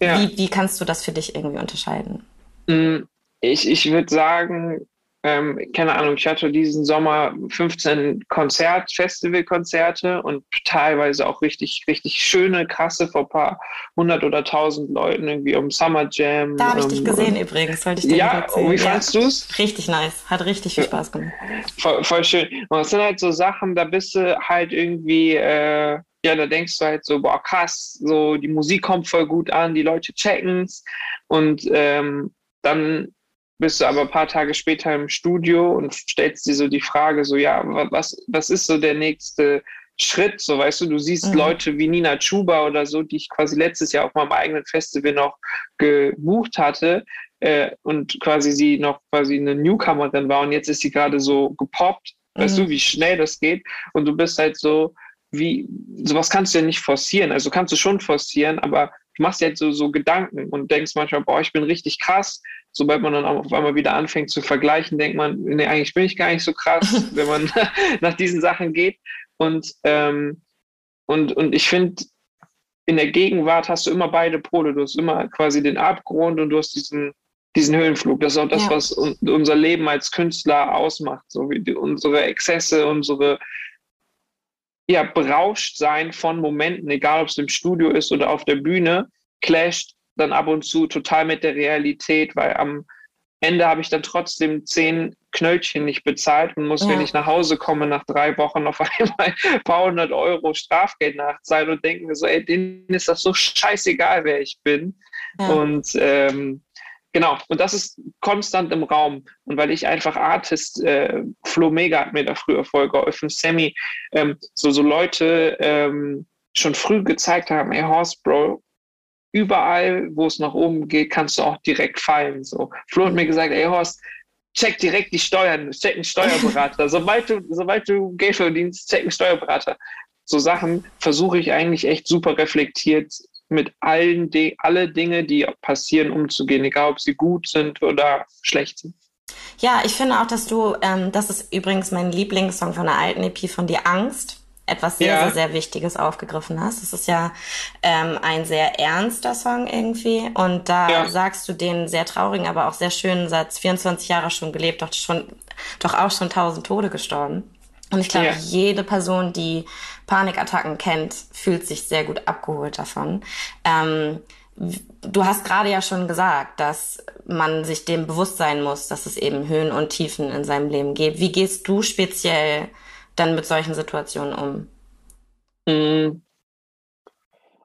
Speaker 1: ja. wie, wie kannst du das für dich irgendwie unterscheiden?
Speaker 2: Mm, ich, ich würde sagen, ähm, keine Ahnung, ich hatte diesen Sommer 15 Konzert, Festivalkonzerte und teilweise auch richtig, richtig schöne, krasse vor ein paar hundert oder tausend Leuten irgendwie um Summer Jam.
Speaker 1: Da habe ich dich gesehen übrigens, wollte ich dir
Speaker 2: Ja, erzählen. wie fandest ja. du es?
Speaker 1: Richtig nice, hat richtig viel Spaß gemacht.
Speaker 2: Voll, voll schön. Und es sind halt so Sachen, da bist du halt irgendwie, äh, ja, da denkst du halt so, boah, krass, so die Musik kommt voll gut an, die Leute checken's und ähm, dann bist du aber ein paar Tage später im Studio und stellst dir so die Frage, so ja, was, was ist so der nächste Schritt? So weißt du, du siehst mhm. Leute wie Nina Chuba oder so, die ich quasi letztes Jahr auf meinem eigenen Festival noch gebucht hatte äh, und quasi sie noch quasi eine Newcomerin war und jetzt ist sie gerade so gepoppt. Mhm. Weißt du, mhm. wie schnell das geht? Und du bist halt so, wie, sowas kannst du ja nicht forcieren. Also kannst du schon forcieren, aber du machst jetzt so, so Gedanken und denkst manchmal, boah, ich bin richtig krass. Sobald man dann auf einmal wieder anfängt zu vergleichen, denkt man, nee, eigentlich bin ich gar nicht so krass, <laughs> wenn man <laughs> nach diesen Sachen geht. Und, ähm, und, und ich finde, in der Gegenwart hast du immer beide Pole. Du hast immer quasi den Abgrund und du hast diesen, diesen Höhenflug. Das ist auch das, ja. was un unser Leben als Künstler ausmacht. So wie die, unsere Exzesse, unsere ja, berauscht sein von Momenten, egal ob es im Studio ist oder auf der Bühne, clasht dann ab und zu total mit der Realität, weil am Ende habe ich dann trotzdem zehn Knöllchen nicht bezahlt und muss, ja. wenn ich nach Hause komme, nach drei Wochen auf <laughs> einmal ein paar hundert Euro Strafgeld nachzahlen und denken so, ey, denen ist das so scheißegal, wer ich bin. Ja. Und ähm, Genau, und das ist konstant im Raum. Und weil ich einfach Artist, äh, Flo Mega hat mir da früher voll geholfen, Sammy, ähm, so, so Leute ähm, schon früh gezeigt haben, ey Horst, Bro, überall, wo es nach oben geht, kannst du auch direkt fallen. So. Flo hat mir gesagt, ey Horst, check direkt die Steuern, check einen Steuerberater. <laughs> sobald du, sobald du Geld verdienst, check einen Steuerberater. So Sachen versuche ich eigentlich echt super reflektiert mit allen De alle Dinge, die passieren, umzugehen, egal ob sie gut sind oder schlecht sind.
Speaker 1: Ja, ich finde auch, dass du, ähm, das ist übrigens mein Lieblingssong von der alten EP von dir, Angst, etwas sehr, ja. sehr, sehr Wichtiges aufgegriffen hast. Das ist ja ähm, ein sehr ernster Song irgendwie. Und da ja. sagst du den sehr traurigen, aber auch sehr schönen Satz, 24 Jahre schon gelebt, doch schon, doch auch schon tausend Tode gestorben. Und ich glaube, ja. jede Person, die Panikattacken kennt, fühlt sich sehr gut abgeholt davon. Ähm, du hast gerade ja schon gesagt, dass man sich dem bewusst sein muss, dass es eben Höhen und Tiefen in seinem Leben gibt. Wie gehst du speziell dann mit solchen Situationen um?
Speaker 2: Hm.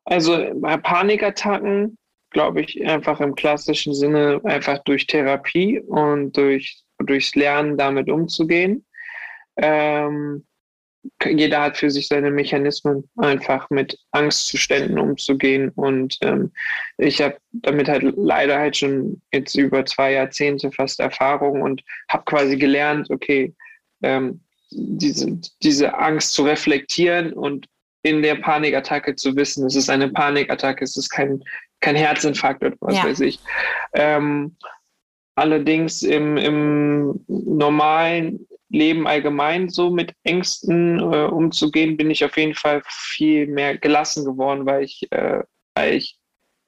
Speaker 2: Also bei Panikattacken glaube ich einfach im klassischen Sinne einfach durch Therapie und durch durchs Lernen damit umzugehen. Ähm, jeder hat für sich seine Mechanismen, einfach mit Angstzuständen umzugehen. Und ähm, ich habe damit halt leider halt schon jetzt über zwei Jahrzehnte fast Erfahrung und habe quasi gelernt, okay, ähm, diese, diese Angst zu reflektieren und in der Panikattacke zu wissen, es ist eine Panikattacke, es ist kein, kein Herzinfarkt oder was ja. weiß ich. Ähm, allerdings im, im normalen Leben allgemein so mit Ängsten äh, umzugehen, bin ich auf jeden Fall viel mehr gelassen geworden, weil ich, äh, weil ich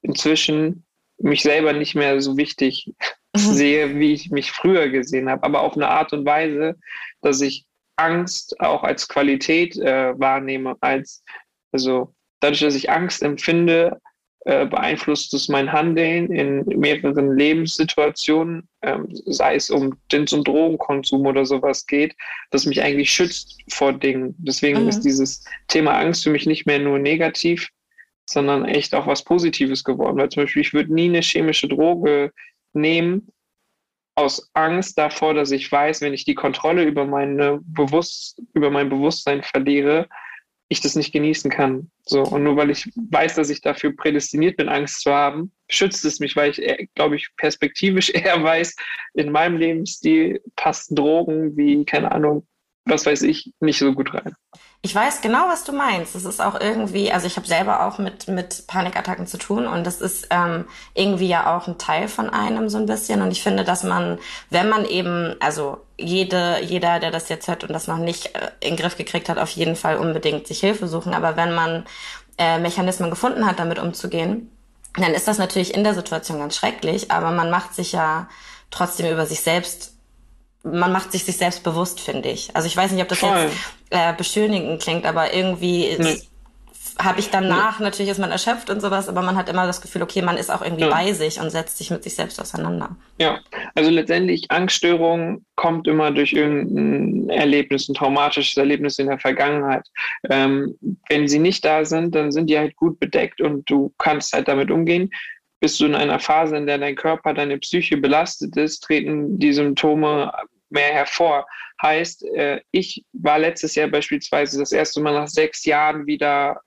Speaker 2: inzwischen mich selber nicht mehr so wichtig mhm. sehe, wie ich mich früher gesehen habe, aber auf eine Art und Weise, dass ich Angst auch als Qualität äh, wahrnehme, als also dadurch, dass ich Angst empfinde, äh, beeinflusst es mein Handeln in mehreren Lebenssituationen, ähm, sei es um den zum Drogenkonsum oder sowas geht, das mich eigentlich schützt vor Dingen. Deswegen mhm. ist dieses Thema Angst für mich nicht mehr nur negativ, sondern echt auch was Positives geworden. Weil zum Beispiel, ich würde nie eine chemische Droge nehmen, aus Angst davor, dass ich weiß, wenn ich die Kontrolle über meine Bewusst über mein Bewusstsein verliere, ich das nicht genießen kann. So, und nur weil ich weiß, dass ich dafür prädestiniert bin, Angst zu haben, schützt es mich, weil ich, glaube ich, perspektivisch <laughs> eher weiß, in meinem Lebensstil passen Drogen wie, keine Ahnung, was weiß ich, nicht so gut rein.
Speaker 1: Ich weiß genau, was du meinst. Es ist auch irgendwie, also ich habe selber auch mit, mit Panikattacken zu tun und das ist ähm, irgendwie ja auch ein Teil von einem so ein bisschen. Und ich finde, dass man, wenn man eben, also jede, jeder, der das jetzt hört und das noch nicht äh, in den Griff gekriegt hat, auf jeden Fall unbedingt sich Hilfe suchen. Aber wenn man äh, Mechanismen gefunden hat, damit umzugehen, dann ist das natürlich in der Situation ganz schrecklich, aber man macht sich ja trotzdem über sich selbst, man macht sich sich selbst bewusst, finde ich. Also ich weiß nicht, ob das Voll. jetzt äh, beschönigend klingt, aber irgendwie nee habe ich danach, ja. natürlich ist man erschöpft und sowas, aber man hat immer das Gefühl, okay, man ist auch irgendwie ja. bei sich und setzt sich mit sich selbst auseinander.
Speaker 2: Ja, also letztendlich Angststörung kommt immer durch irgendein Erlebnis, ein traumatisches Erlebnis in der Vergangenheit. Ähm, wenn sie nicht da sind, dann sind die halt gut bedeckt und du kannst halt damit umgehen. Bist du in einer Phase, in der dein Körper, deine Psyche belastet ist, treten die Symptome mehr hervor. Heißt, äh, ich war letztes Jahr beispielsweise das erste Mal nach sechs Jahren wieder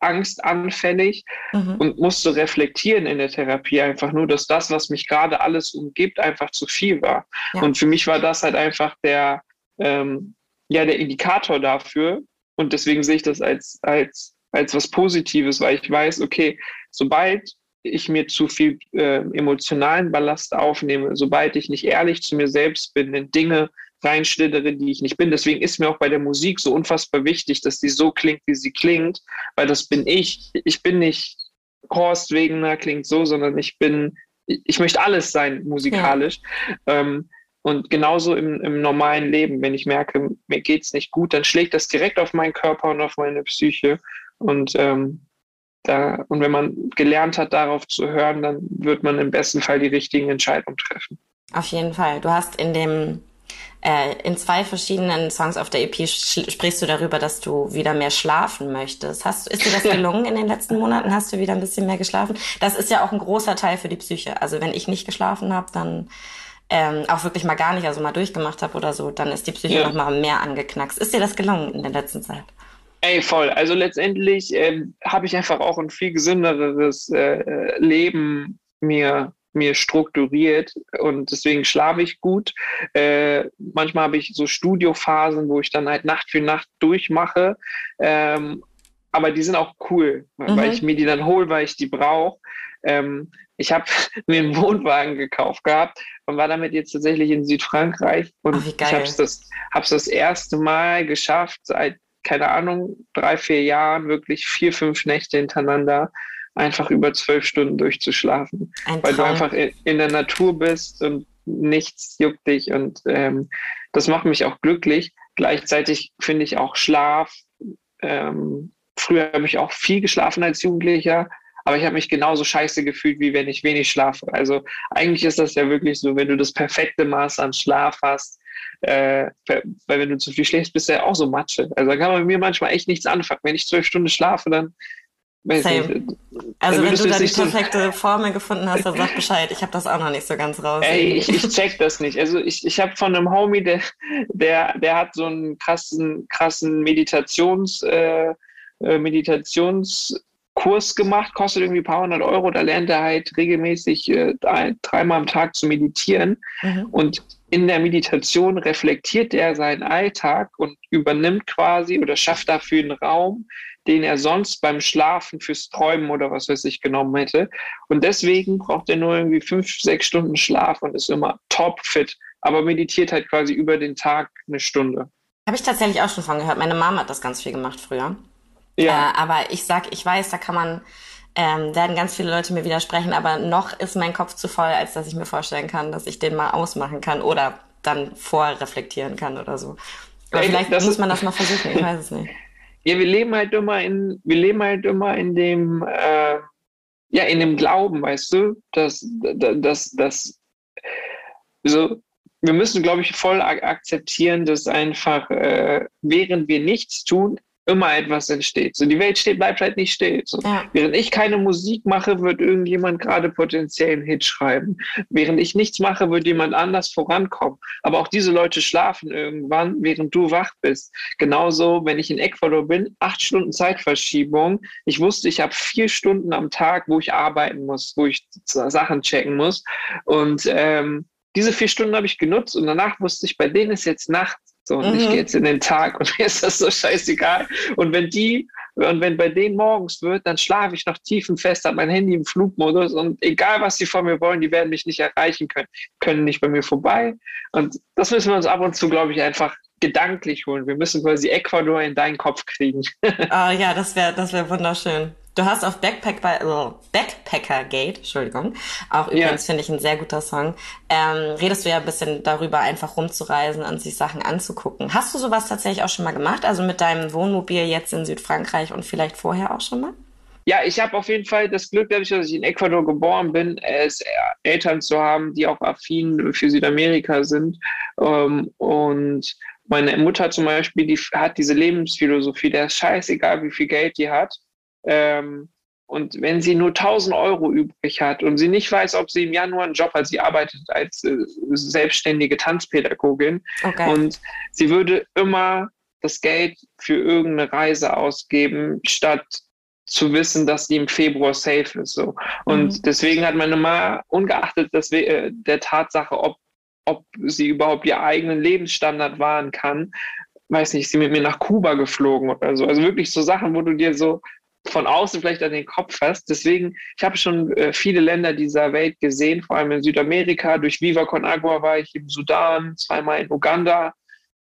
Speaker 2: angstanfällig mhm. und musste reflektieren in der Therapie einfach nur, dass das, was mich gerade alles umgibt, einfach zu viel war. Ja. Und für mich war das halt einfach der, ähm, ja, der Indikator dafür. Und deswegen sehe ich das als, als, als was Positives, weil ich weiß, okay, sobald ich mir zu viel äh, emotionalen Ballast aufnehme, sobald ich nicht ehrlich zu mir selbst bin, in Dinge reinschlittere, die ich nicht bin. Deswegen ist mir auch bei der Musik so unfassbar wichtig, dass die so klingt, wie sie klingt, weil das bin ich. Ich bin nicht Horst Wegener klingt so, sondern ich bin, ich möchte alles sein musikalisch. Ja. Ähm, und genauso im, im, normalen Leben, wenn ich merke, mir geht es nicht gut, dann schlägt das direkt auf meinen Körper und auf meine Psyche. Und ähm, da, und wenn man gelernt hat, darauf zu hören, dann wird man im besten Fall die richtigen Entscheidungen treffen.
Speaker 1: Auf jeden Fall. Du hast in dem äh, in zwei verschiedenen Songs auf der EP sprichst du darüber, dass du wieder mehr schlafen möchtest. Hast, ist dir das <laughs> gelungen in den letzten Monaten? Hast du wieder ein bisschen mehr geschlafen? Das ist ja auch ein großer Teil für die Psyche. Also wenn ich nicht geschlafen habe, dann ähm, auch wirklich mal gar nicht, also mal durchgemacht habe oder so, dann ist die Psyche ja. noch mal mehr angeknackst. Ist dir das gelungen in der letzten Zeit?
Speaker 2: Ey, voll. Also letztendlich äh, habe ich einfach auch ein viel gesünderes äh, Leben mir mir strukturiert und deswegen schlafe ich gut. Äh, manchmal habe ich so Studiophasen, wo ich dann halt Nacht für Nacht durchmache. Ähm, aber die sind auch cool, mhm. weil ich mir die dann hole, weil ich die brauche. Ähm, ich habe <laughs> mir einen Wohnwagen gekauft gehabt und war damit jetzt tatsächlich in Südfrankreich und oh, ich habe es das, hab's das erste Mal geschafft, seit, keine Ahnung, drei, vier Jahren, wirklich vier, fünf Nächte hintereinander einfach über zwölf Stunden durchzuschlafen, weil du einfach in, in, der Natur bist und nichts juckt dich und ähm, das macht mich auch glücklich. Gleichzeitig finde ich auch Schlaf. Ähm, früher habe ich auch viel geschlafen als Jugendlicher, aber ich habe mich genauso scheiße gefühlt, wie wenn ich wenig schlafe. Also eigentlich ist das ja wirklich so, wenn du das perfekte Maß an Schlaf hast, äh, weil wenn du zu viel schläfst, bist du ja auch so Matsche. Also da kann man mit mir manchmal echt nichts anfangen. Wenn ich zwölf Stunden schlafe, dann
Speaker 1: Same. Also wenn du da die perfekte Formel gefunden hast, dann sag Bescheid. Ich habe das auch noch nicht so ganz raus.
Speaker 2: Ey, ich, ich check das nicht. Also ich, ich habe von einem Homie, der, der, der hat so einen krassen, krassen Meditations, äh, äh Meditationskurs gemacht, kostet irgendwie ein paar hundert Euro. Da lernt er halt regelmäßig äh, dreimal am Tag zu meditieren. Mhm. Und in der Meditation reflektiert er seinen Alltag und übernimmt quasi oder schafft dafür einen Raum, den er sonst beim Schlafen fürs Träumen oder was weiß ich genommen hätte. Und deswegen braucht er nur irgendwie fünf, sechs Stunden Schlaf und ist immer topfit, aber meditiert halt quasi über den Tag eine Stunde.
Speaker 1: Habe ich tatsächlich auch schon von gehört. Meine Mama hat das ganz viel gemacht früher. Ja. Äh, aber ich sag, ich weiß, da kann man, ähm, werden ganz viele Leute mir widersprechen, aber noch ist mein Kopf zu voll, als dass ich mir vorstellen kann, dass ich den mal ausmachen kann oder dann vorreflektieren kann oder so. Aber Ey, vielleicht muss man das mal versuchen, ich weiß es nicht. <laughs>
Speaker 2: Ja, wir leben halt immer in, wir leben halt immer in dem, äh, ja, in dem Glauben, weißt du, dass, dass, dass, so, wir müssen, glaube ich, voll akzeptieren, dass einfach, äh, während wir nichts tun, immer etwas entsteht. So, die Welt steht, bleibt halt nicht still. So, ja. Während ich keine Musik mache, wird irgendjemand gerade potenziell einen Hit schreiben. Während ich nichts mache, wird jemand anders vorankommen. Aber auch diese Leute schlafen irgendwann, während du wach bist. Genauso, wenn ich in Ecuador bin, acht Stunden Zeitverschiebung. Ich wusste, ich habe vier Stunden am Tag, wo ich arbeiten muss, wo ich Sachen checken muss. Und ähm, diese vier Stunden habe ich genutzt und danach wusste ich, bei denen ist jetzt Nacht. So, und mhm. ich gehe jetzt in den Tag und <laughs> mir ist das so scheißegal. Und wenn die, und wenn bei denen morgens wird, dann schlafe ich noch tiefenfest, habe mein Handy im Flugmodus und egal was sie von mir wollen, die werden mich nicht erreichen können, können nicht bei mir vorbei. Und das müssen wir uns ab und zu, glaube ich, einfach gedanklich holen. Wir müssen quasi Ecuador in deinen Kopf kriegen. <laughs>
Speaker 1: ah, ja, das wäre das wär wunderschön. Du hast auf Backpack bei, oh, Backpacker Gate, Entschuldigung, auch übrigens ja. finde ich ein sehr guter Song, ähm, redest du ja ein bisschen darüber, einfach rumzureisen und sich Sachen anzugucken. Hast du sowas tatsächlich auch schon mal gemacht? Also mit deinem Wohnmobil jetzt in Südfrankreich und vielleicht vorher auch schon mal?
Speaker 2: Ja, ich habe auf jeden Fall das Glück, dadurch, dass ich in Ecuador geboren bin, es Eltern zu haben, die auch affin für Südamerika sind. Ähm, und meine Mutter zum Beispiel, die hat diese Lebensphilosophie, der ist scheißegal, wie viel Geld die hat. Ähm, und wenn sie nur 1000 Euro übrig hat und sie nicht weiß, ob sie im Januar einen Job hat, sie arbeitet als äh, selbstständige Tanzpädagogin okay. und sie würde immer das Geld für irgendeine Reise ausgeben, statt zu wissen, dass sie im Februar safe ist. So. Und mhm. deswegen hat meine Mama, ungeachtet dass wir, äh, der Tatsache, ob, ob sie überhaupt ihr eigenen Lebensstandard wahren kann, weiß nicht, sie mit mir nach Kuba geflogen oder so. Also wirklich so Sachen, wo du dir so von außen vielleicht an den Kopf hast. Deswegen, ich habe schon äh, viele Länder dieser Welt gesehen, vor allem in Südamerika. Durch Viva Con Agua war ich im Sudan, zweimal in Uganda,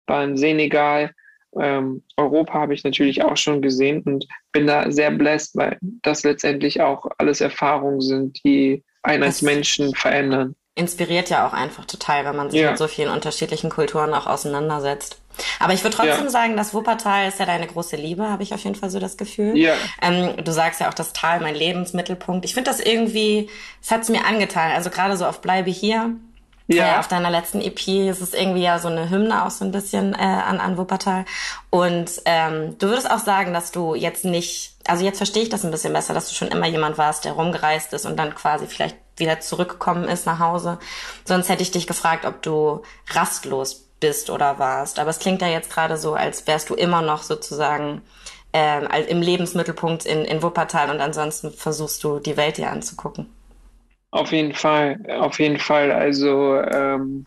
Speaker 2: war in Senegal. Ähm, Europa habe ich natürlich auch schon gesehen und bin da sehr blessed, weil das letztendlich auch alles Erfahrungen sind, die einen als Menschen verändern.
Speaker 1: Inspiriert ja auch einfach total, wenn man sich ja. mit so vielen unterschiedlichen Kulturen auch auseinandersetzt. Aber ich würde trotzdem ja. sagen, das Wuppertal ist ja deine große Liebe, habe ich auf jeden Fall so das Gefühl. Ja. Ähm, du sagst ja auch das Tal, mein Lebensmittelpunkt. Ich finde das irgendwie, es hat es mir angetan. Also gerade so auf Bleibe hier. Ja. Äh, auf deiner letzten EP ist es irgendwie ja so eine Hymne auch so ein bisschen äh, an, an Wuppertal. Und ähm, du würdest auch sagen, dass du jetzt nicht, also jetzt verstehe ich das ein bisschen besser, dass du schon immer jemand warst, der rumgereist ist und dann quasi vielleicht wieder zurückgekommen ist nach Hause. Sonst hätte ich dich gefragt, ob du rastlos bist oder warst. Aber es klingt ja jetzt gerade so, als wärst du immer noch sozusagen ähm, im Lebensmittelpunkt in, in Wuppertal und ansonsten versuchst du die Welt dir anzugucken.
Speaker 2: Auf jeden Fall, auf jeden Fall. Also ähm,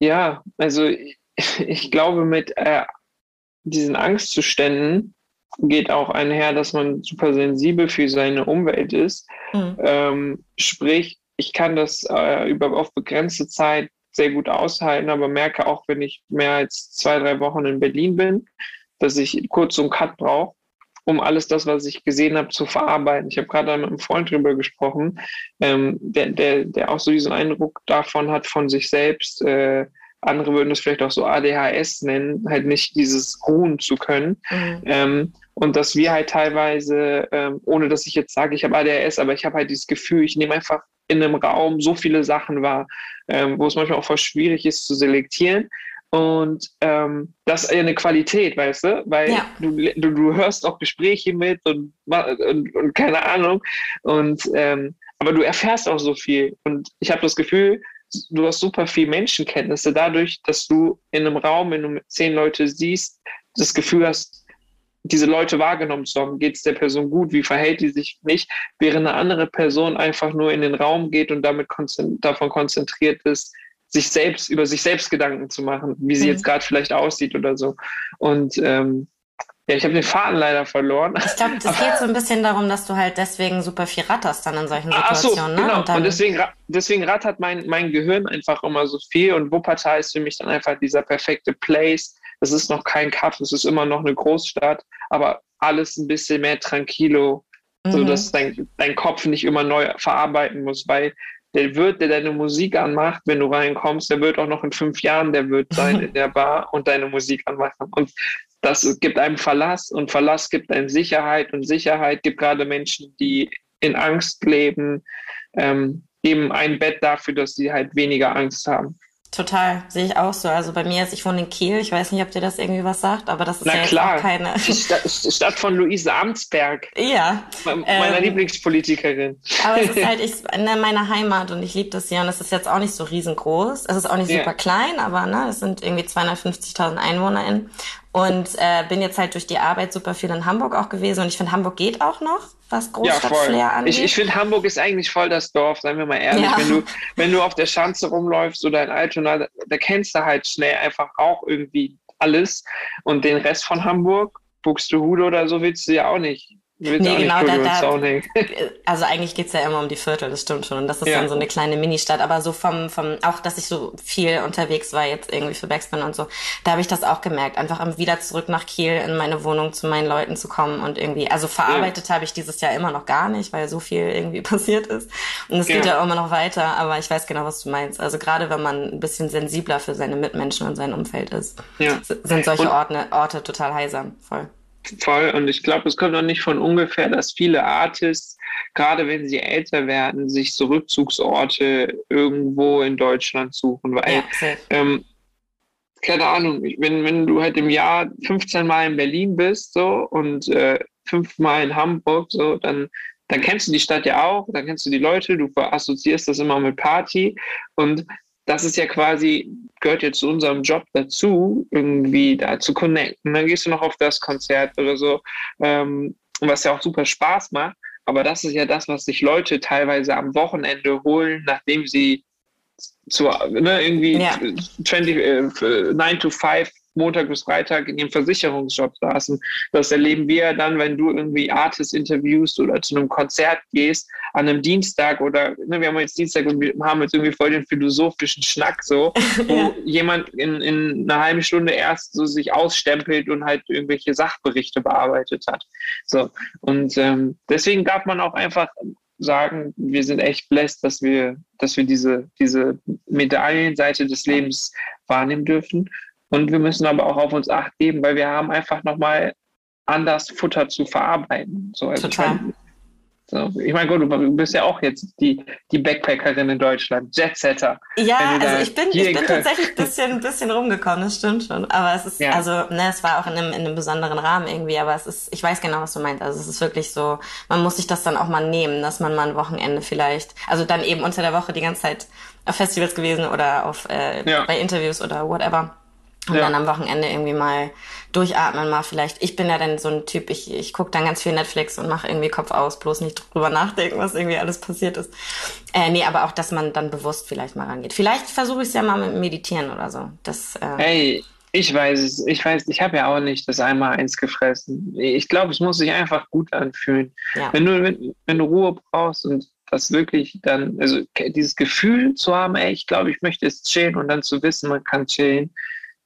Speaker 2: ja, also ich, <laughs> ich glaube mit äh, diesen Angstzuständen geht auch einher, dass man super sensibel für seine Umwelt ist. Mhm. Ähm, sprich, ich kann das äh, über auf begrenzte Zeit sehr gut aushalten, aber merke auch, wenn ich mehr als zwei, drei Wochen in Berlin bin, dass ich kurz so einen Cut brauche, um alles das, was ich gesehen habe, zu verarbeiten. Ich habe gerade mit einem Freund drüber gesprochen, ähm, der, der, der auch so diesen Eindruck davon hat von sich selbst, äh, andere würden es vielleicht auch so ADHS nennen, halt nicht dieses ruhen zu können. Mhm. Ähm, und dass wir halt teilweise, ähm, ohne dass ich jetzt sage, ich habe ADHS, aber ich habe halt dieses Gefühl, ich nehme einfach in einem Raum so viele Sachen wahr, ähm, wo es manchmal auch voll schwierig ist zu selektieren. Und ähm, das ist eine Qualität, weißt du? Weil ja. du, du, du, hörst auch Gespräche mit und, und, und keine Ahnung. Und ähm, aber du erfährst auch so viel. Und ich habe das Gefühl, du hast super viel Menschenkenntnisse dadurch, dass du in einem Raum, wenn du zehn Leute siehst, das Gefühl hast, diese Leute wahrgenommen zu haben. Geht es der Person gut? Wie verhält die sich nicht? Während eine andere Person einfach nur in den Raum geht und damit konzentri davon konzentriert ist, sich selbst über sich selbst Gedanken zu machen, wie sie mhm. jetzt gerade vielleicht aussieht oder so. Und ähm, ja, ich habe den Faden leider verloren.
Speaker 1: Ich glaube, das geht so ein bisschen darum, dass du halt deswegen super viel ratterst dann in solchen Situationen.
Speaker 2: Ach so, genau. Ne? Und, und, deswegen, deswegen rattert mein, mein Gehirn einfach immer so viel und Wuppertal ist für mich dann einfach dieser perfekte Place, es ist noch kein Kaff, es ist immer noch eine Großstadt, aber alles ein bisschen mehr tranquilo, mhm. so dass dein, dein Kopf nicht immer neu verarbeiten muss, weil der Wirt, der deine Musik anmacht, wenn du reinkommst, der wird auch noch in fünf Jahren der Wirt sein <laughs> in der Bar und deine Musik anmachen. Und das gibt einem Verlass und Verlass gibt einem Sicherheit und Sicherheit gibt gerade Menschen, die in Angst leben, ähm, eben ein Bett dafür, dass sie halt weniger Angst haben.
Speaker 1: Total, sehe ich auch so. Also bei mir ist, ich wohne in Kiel, ich weiß nicht, ob dir das irgendwie was sagt, aber das ist
Speaker 2: Na
Speaker 1: ja
Speaker 2: klar.
Speaker 1: auch keine.
Speaker 2: Die Stadt, <laughs> Stadt von Luise Amtsberg.
Speaker 1: Ja.
Speaker 2: Meiner ähm, Lieblingspolitikerin.
Speaker 1: Aber es ist <laughs> halt ich, in meiner Heimat und ich liebe das hier und es ist jetzt auch nicht so riesengroß. Es ist auch nicht super ja. klein, aber ne, es sind irgendwie 250.000 EinwohnerInnen. Und äh, bin jetzt halt durch die Arbeit super viel in Hamburg auch gewesen und ich finde, Hamburg geht auch noch, was Großstadtflair ja, angeht.
Speaker 2: Ich, ich finde, Hamburg ist eigentlich voll das Dorf, seien wir mal ehrlich. Ja. Wenn, du, wenn du auf der Schanze rumläufst oder in Altona, da, da kennst du halt schnell einfach auch irgendwie alles. Und den Rest von Hamburg, Buxtehude oder so, willst du ja auch nicht
Speaker 1: Nee, genau, da, da, <laughs> also eigentlich geht's ja immer um die Viertel, das stimmt schon. Und das ist ja. dann so eine kleine Ministadt. Aber so vom, vom, auch dass ich so viel unterwegs war jetzt irgendwie für Backspin und so, da habe ich das auch gemerkt. Einfach wieder zurück nach Kiel in meine Wohnung zu meinen Leuten zu kommen und irgendwie, also verarbeitet ja. habe ich dieses Jahr immer noch gar nicht, weil so viel irgendwie <laughs> passiert ist. Und es ja. geht ja auch immer noch weiter, aber ich weiß genau, was du meinst. Also gerade wenn man ein bisschen sensibler für seine Mitmenschen und sein Umfeld ist, ja. sind solche Orte, Orte total heilsam, voll.
Speaker 2: Voll. Und ich glaube, es kommt auch nicht von ungefähr, dass viele Artists, gerade wenn sie älter werden, sich so Rückzugsorte irgendwo in Deutschland suchen. Weil, ja, ähm, keine Ahnung, wenn, wenn du halt im Jahr 15 Mal in Berlin bist so und äh, fünfmal in Hamburg, so, dann, dann kennst du die Stadt ja auch, dann kennst du die Leute, du assoziierst das immer mit Party. Und das ist ja quasi, gehört ja zu unserem Job dazu, irgendwie da zu connecten. Dann gehst du noch auf das Konzert oder so, ähm, was ja auch super Spaß macht. Aber das ist ja das, was sich Leute teilweise am Wochenende holen, nachdem sie zu, ne, irgendwie ja. 20, äh, 9 to 5 Montag bis Freitag in ihrem Versicherungsjob saßen. Das erleben wir dann, wenn du irgendwie Artists interviewst oder zu einem Konzert gehst an einem Dienstag oder ne, wir haben jetzt Dienstag und wir haben jetzt irgendwie voll den philosophischen Schnack so, <laughs> wo ja. jemand in, in einer halben Stunde erst so sich ausstempelt und halt irgendwelche Sachberichte bearbeitet hat. So und ähm, deswegen darf man auch einfach sagen, wir sind echt blessed, dass wir, dass wir diese, diese Medaillenseite des Lebens wahrnehmen dürfen. Und wir müssen aber auch auf uns acht geben, weil wir haben einfach nochmal anders Futter zu verarbeiten. So, also Total. Ich meine, so, ich mein, gut, du bist ja auch jetzt die, die Backpackerin in Deutschland, Jetsetter.
Speaker 1: Ja, also ich bin, ich bin tatsächlich ein bisschen, ein <laughs> bisschen rumgekommen, das stimmt schon. Aber es ist, ja. also, ne, es war auch in einem, in einem besonderen Rahmen irgendwie, aber es ist, ich weiß genau, was du meinst. Also es ist wirklich so, man muss sich das dann auch mal nehmen, dass man mal ein Wochenende vielleicht, also dann eben unter der Woche die ganze Zeit auf Festivals gewesen oder auf, äh, ja. bei Interviews oder whatever und ja. dann am Wochenende irgendwie mal durchatmen, mal vielleicht. Ich bin ja dann so ein Typ, ich, ich gucke dann ganz viel Netflix und mache irgendwie Kopf aus, bloß nicht drüber nachdenken, was irgendwie alles passiert ist. Äh, nee, aber auch, dass man dann bewusst vielleicht mal rangeht. Vielleicht versuche ich es ja mal mit Meditieren oder so. Das,
Speaker 2: äh, hey, ich weiß es, ich weiß, ich habe ja auch nicht das einmal eins gefressen. Ich glaube, es muss sich einfach gut anfühlen. Ja. Wenn, du, wenn, wenn du Ruhe brauchst und das wirklich dann, also dieses Gefühl zu haben, ey, ich glaube, ich möchte jetzt chillen und dann zu wissen, man kann chillen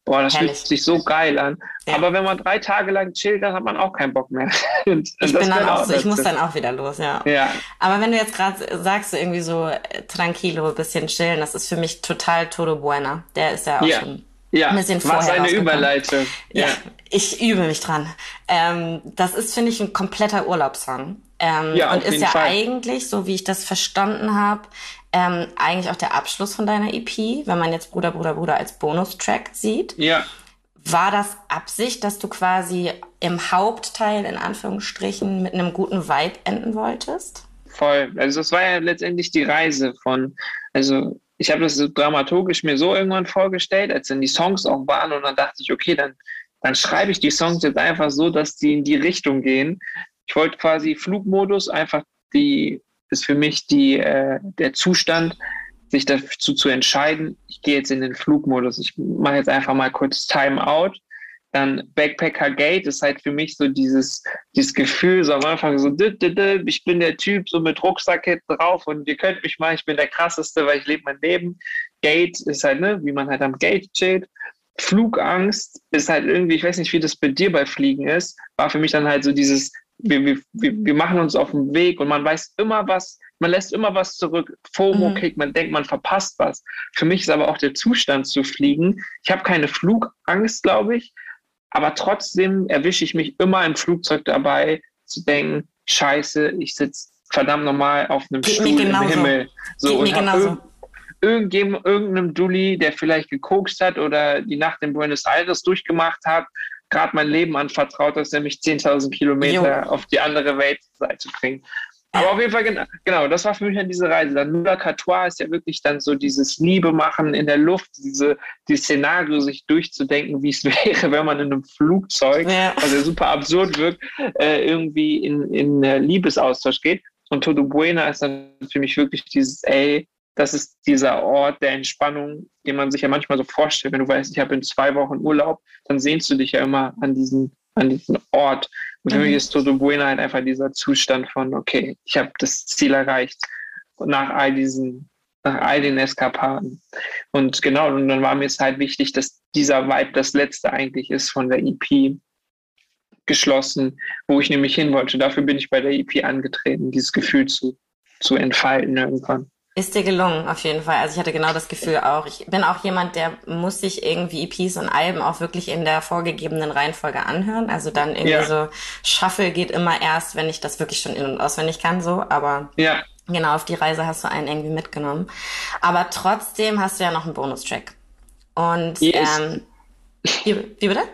Speaker 2: Boah, das Herrlich. fühlt sich so geil an. Ja. Aber wenn man drei Tage lang chillt, dann hat man auch keinen Bock mehr. <laughs>
Speaker 1: Und ich bin dann auch so, ich muss dann auch wieder los, ja. ja. Aber wenn du jetzt gerade sagst, so irgendwie so äh, tranquilo, bisschen chillen, das ist für mich total todo buena. Der ist ja auch ja. schon ja, ein bisschen vorher
Speaker 2: was eine Überleitung.
Speaker 1: Ja. ja. ich übe mich dran. Ähm, das ist, finde ich, ein kompletter Urlaubssong. Ähm, ja, und ist ja Fall. eigentlich, so wie ich das verstanden habe, ähm, eigentlich auch der Abschluss von deiner EP, wenn man jetzt Bruder, Bruder, Bruder als Bonustrack sieht.
Speaker 2: Ja.
Speaker 1: War das Absicht, dass du quasi im Hauptteil in Anführungsstrichen mit einem guten Vibe enden wolltest?
Speaker 2: Voll. Also das war ja letztendlich die Reise von, also ich habe das so dramaturgisch mir so irgendwann vorgestellt, als dann die Songs auch waren und dann dachte ich, okay, dann, dann schreibe ich die Songs jetzt einfach so, dass die in die Richtung gehen. Ich wollte quasi Flugmodus einfach die ist für mich die, äh, der Zustand, sich dazu zu entscheiden, ich gehe jetzt in den Flugmodus, ich mache jetzt einfach mal kurz Timeout. Dann Backpacker Gate ist halt für mich so dieses, dieses Gefühl, so am Anfang so, ich bin der Typ so mit Rucksack drauf und ihr könnt mich mal, ich bin der krasseste, weil ich lebe mein Leben. Gate ist halt, ne, wie man halt am Gate chillt. Flugangst ist halt irgendwie, ich weiß nicht, wie das bei dir bei Fliegen ist, war für mich dann halt so dieses, wir, wir, wir machen uns auf den Weg und man weiß immer was, man lässt immer was zurück. FOMO mhm. kriegt, man denkt, man verpasst was. Für mich ist aber auch der Zustand zu fliegen. Ich habe keine Flugangst, glaube ich, aber trotzdem erwische ich mich immer im Flugzeug dabei, zu denken, scheiße, ich sitze verdammt normal auf einem Geht Stuhl im Himmel. So, Geht und mir irgendeinem Dulli, der vielleicht gekokst hat oder die Nacht in Buenos Aires durchgemacht hat, gerade mein Leben anvertraut, dass er mich 10.000 Kilometer jo. auf die andere Weltseite bringt. Aber auf jeden Fall, genau, genau, das war für mich dann diese Reise. Dann Catois ist ja wirklich dann so dieses Liebe machen in der Luft, diese, dieses Szenario sich durchzudenken, wie es <laughs> wäre, wenn man in einem Flugzeug, ja. was ja super absurd wirkt, äh, irgendwie in, in Liebesaustausch geht. Und Todo Buena ist dann für mich wirklich dieses, ey, das ist dieser Ort der Entspannung, den man sich ja manchmal so vorstellt. Wenn du weißt, ich habe in zwei Wochen Urlaub, dann sehnst du dich ja immer an diesen, an diesen Ort. Und für mhm. mich ist Toto Buena halt einfach dieser Zustand von, okay, ich habe das Ziel erreicht nach all diesen, nach all den Eskapaden. Und genau, und dann war mir es halt wichtig, dass dieser Vibe das letzte eigentlich ist von der EP geschlossen, wo ich nämlich hin wollte. Dafür bin ich bei der EP angetreten, dieses Gefühl zu, zu entfalten irgendwann.
Speaker 1: Ist dir gelungen, auf jeden Fall. Also ich hatte genau das Gefühl auch. Ich bin auch jemand, der muss sich irgendwie EPs und Alben auch wirklich in der vorgegebenen Reihenfolge anhören. Also dann irgendwie ja. so, Shuffle geht immer erst, wenn ich das wirklich schon in- und auswendig kann, so. Aber ja. genau, auf die Reise hast du einen irgendwie mitgenommen. Aber trotzdem hast du ja noch einen Bonustrack. Und yes. ähm, wie, wie bitte?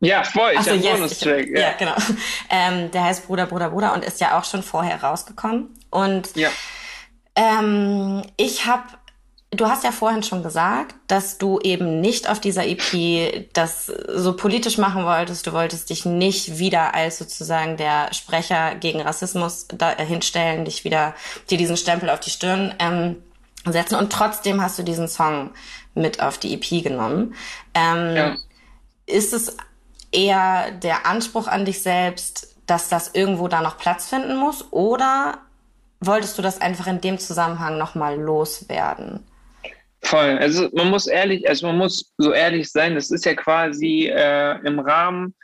Speaker 2: Ja, voll, ich so, yes, Bonustrack.
Speaker 1: Ja. ja, genau. <laughs> Ähm, der heißt Bruder, Bruder, Bruder und ist ja auch schon vorher rausgekommen. Und ja ähm, ich habe Du hast ja vorhin schon gesagt, dass du eben nicht auf dieser EP das so politisch machen wolltest. Du wolltest dich nicht wieder als sozusagen der Sprecher gegen Rassismus da hinstellen, dich wieder dir diesen Stempel auf die Stirn ähm, setzen. Und trotzdem hast du diesen Song mit auf die EP genommen. Ähm, ja. Ist es eher der Anspruch an dich selbst, dass das irgendwo da noch Platz finden muss? Oder wolltest du das einfach in dem Zusammenhang nochmal loswerden?
Speaker 2: Voll. Also man muss ehrlich, also man muss so ehrlich sein, das ist ja quasi äh, im Rahmen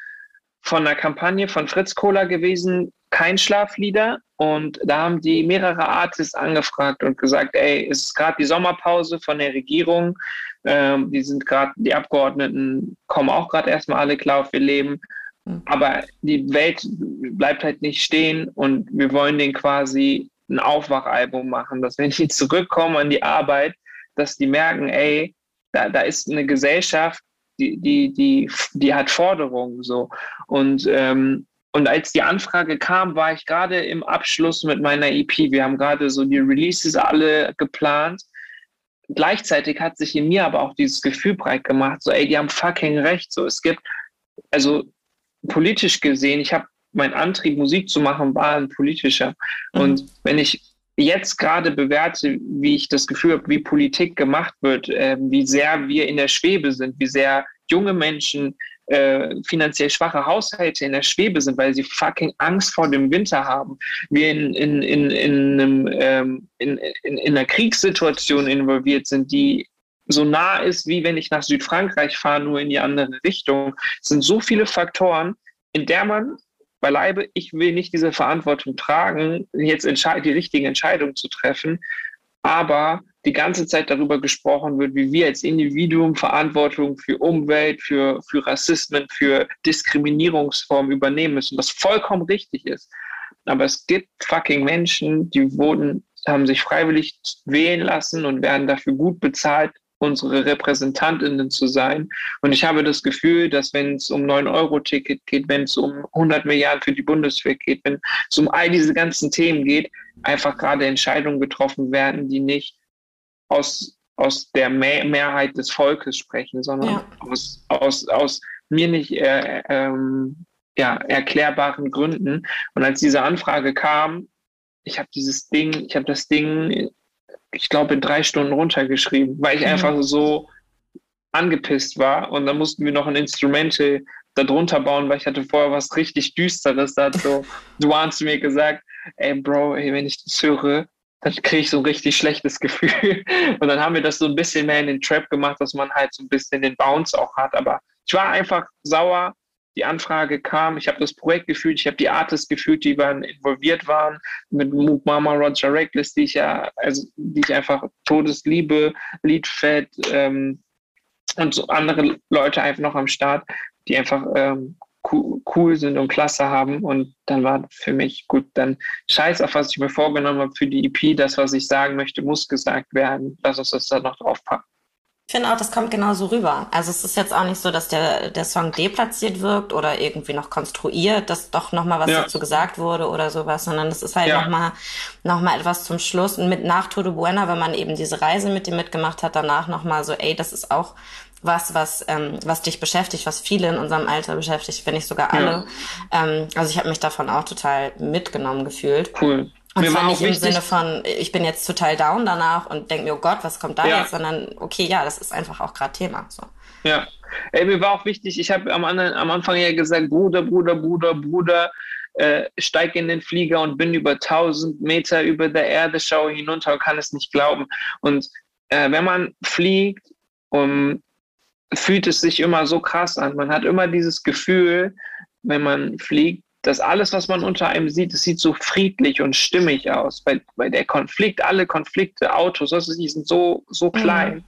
Speaker 2: von einer Kampagne von Fritz Kohler gewesen, kein Schlaflieder. Und da haben die mehrere Artists angefragt und gesagt, ey, es ist gerade die Sommerpause von der Regierung. Ähm, die sind gerade, die Abgeordneten kommen auch gerade erstmal alle klar auf ihr Leben. Hm. Aber die Welt bleibt halt nicht stehen und wir wollen den quasi ein Aufwachalbum machen, dass wenn die <laughs> zurückkommen an die Arbeit, dass die merken, ey, da, da ist eine Gesellschaft, die, die, die, die hat Forderungen so. Und, ähm, und als die Anfrage kam, war ich gerade im Abschluss mit meiner EP. Wir haben gerade so die Releases alle geplant. Gleichzeitig hat sich in mir aber auch dieses Gefühl breit gemacht, so, ey, die haben fucking recht. So, es gibt, also politisch gesehen, ich habe mein Antrieb, Musik zu machen, war ein politischer. Mhm. Und wenn ich jetzt gerade bewerte, wie ich das Gefühl habe, wie Politik gemacht wird, äh, wie sehr wir in der Schwebe sind, wie sehr junge Menschen, äh, finanziell schwache Haushalte in der Schwebe sind, weil sie fucking Angst vor dem Winter haben. Wir in, in, in, in, einem, ähm, in, in, in einer Kriegssituation involviert sind, die so nah ist, wie wenn ich nach Südfrankreich fahre, nur in die andere Richtung. Es sind so viele Faktoren, in der man beileibe, ich will nicht diese Verantwortung tragen, jetzt die richtigen Entscheidungen zu treffen, aber die ganze Zeit darüber gesprochen wird, wie wir als Individuum Verantwortung für Umwelt, für, für Rassismen, für Diskriminierungsformen übernehmen müssen, was vollkommen richtig ist. Aber es gibt fucking Menschen, die wurden, haben sich freiwillig wählen lassen und werden dafür gut bezahlt, unsere Repräsentantinnen zu sein. Und ich habe das Gefühl, dass wenn es um 9-Euro-Ticket geht, wenn es um 100 Milliarden für die Bundeswehr geht, wenn es um all diese ganzen Themen geht, einfach gerade Entscheidungen getroffen werden, die nicht aus, aus der Mehrheit des Volkes sprechen, sondern ja. aus, aus, aus mir nicht äh, ähm, ja, erklärbaren Gründen. Und als diese Anfrage kam, ich habe dieses Ding, ich habe das Ding ich glaube, in drei Stunden runtergeschrieben, weil ich mhm. einfach so angepisst war. Und dann mussten wir noch ein Instrumental darunter bauen, weil ich hatte vorher was richtig Düsteres. Da hat so <laughs> Duan zu mir gesagt, ey Bro, ey, wenn ich das höre, dann kriege ich so ein richtig schlechtes Gefühl. <laughs> Und dann haben wir das so ein bisschen mehr in den Trap gemacht, dass man halt so ein bisschen den Bounce auch hat. Aber ich war einfach sauer, die Anfrage kam. Ich habe das Projekt gefühlt, ich habe die Artists gefühlt, die waren involviert waren, mit Mook Mama, Roger Reckless, die ich ja, also die ich einfach Todesliebe, Liedfett ähm, und so andere Leute einfach noch am Start, die einfach ähm, cool sind und klasse haben. Und dann war für mich gut, dann scheiß auf, was ich mir vorgenommen habe für die EP, das, was ich sagen möchte, muss gesagt werden. Lass uns das da noch draufpacken.
Speaker 1: Ich finde auch, das kommt genauso rüber. Also es ist jetzt auch nicht so, dass der, der Song deplatziert wirkt oder irgendwie noch konstruiert, dass doch nochmal was ja. dazu gesagt wurde oder sowas, sondern es ist halt ja. nochmal noch mal etwas zum Schluss. Und mit nach Todo Buena, wenn man eben diese Reise mit dem mitgemacht hat, danach nochmal so, ey, das ist auch was, was, ähm, was dich beschäftigt, was viele in unserem Alter beschäftigt, wenn nicht sogar alle. Ja. Ähm, also ich habe mich davon auch total mitgenommen gefühlt. Cool. Und mir zwar nicht im Sinne von, ich bin jetzt total down danach und denke mir, oh Gott, was kommt da ja. jetzt, sondern okay, ja, das ist einfach auch gerade Thema. So.
Speaker 2: Ja, Ey, mir war auch wichtig, ich habe am, am Anfang ja gesagt, Bruder, Bruder, Bruder, Bruder, äh, steig in den Flieger und bin über 1000 Meter über der Erde, schaue hinunter und kann es nicht glauben. Und äh, wenn man fliegt, um, fühlt es sich immer so krass an. Man hat immer dieses Gefühl, wenn man fliegt, dass alles, was man unter einem sieht, es sieht so friedlich und stimmig aus. Weil, weil der Konflikt, alle Konflikte, Autos, also die sind so, so klein. Mhm.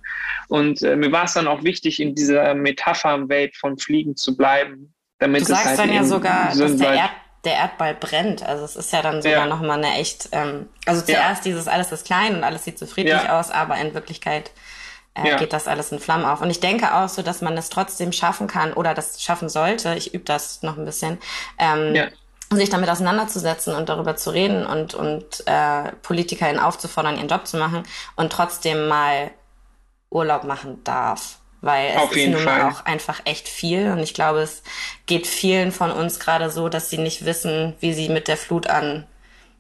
Speaker 2: Und äh, mir war es dann auch wichtig, in dieser Metaphernwelt von Fliegen zu bleiben. Damit
Speaker 1: du sagst halt dann ja sogar, dass der, Erd, der, Erdball brennt. Also es ist ja dann sogar ja. nochmal eine echt, ähm, also zuerst ja. dieses alles ist klein und alles sieht so friedlich ja. aus, aber in Wirklichkeit äh, ja. geht das alles in Flammen auf. Und ich denke auch so, dass man es trotzdem schaffen kann oder das schaffen sollte. Ich übe das noch ein bisschen. Ähm, ja. sich damit auseinanderzusetzen und darüber zu reden und, und äh, PolitikerInnen aufzufordern, ihren Job zu machen und trotzdem mal Urlaub machen darf. Weil es ist nun mal auch einfach echt viel. Und ich glaube, es geht vielen von uns gerade so, dass sie nicht wissen, wie sie mit der Flut an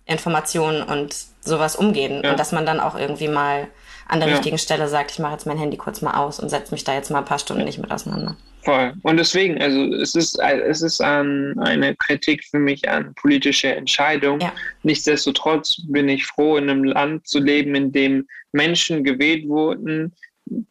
Speaker 1: Informationen und sowas umgehen. Ja. Und dass man dann auch irgendwie mal an der ja. richtigen Stelle sagt, ich mache jetzt mein Handy kurz mal aus und setze mich da jetzt mal ein paar Stunden nicht mit auseinander.
Speaker 2: Voll. Und deswegen, also es ist, es ist an eine Kritik für mich an politische Entscheidungen. Ja. Nichtsdestotrotz bin ich froh, in einem Land zu leben, in dem Menschen gewählt wurden,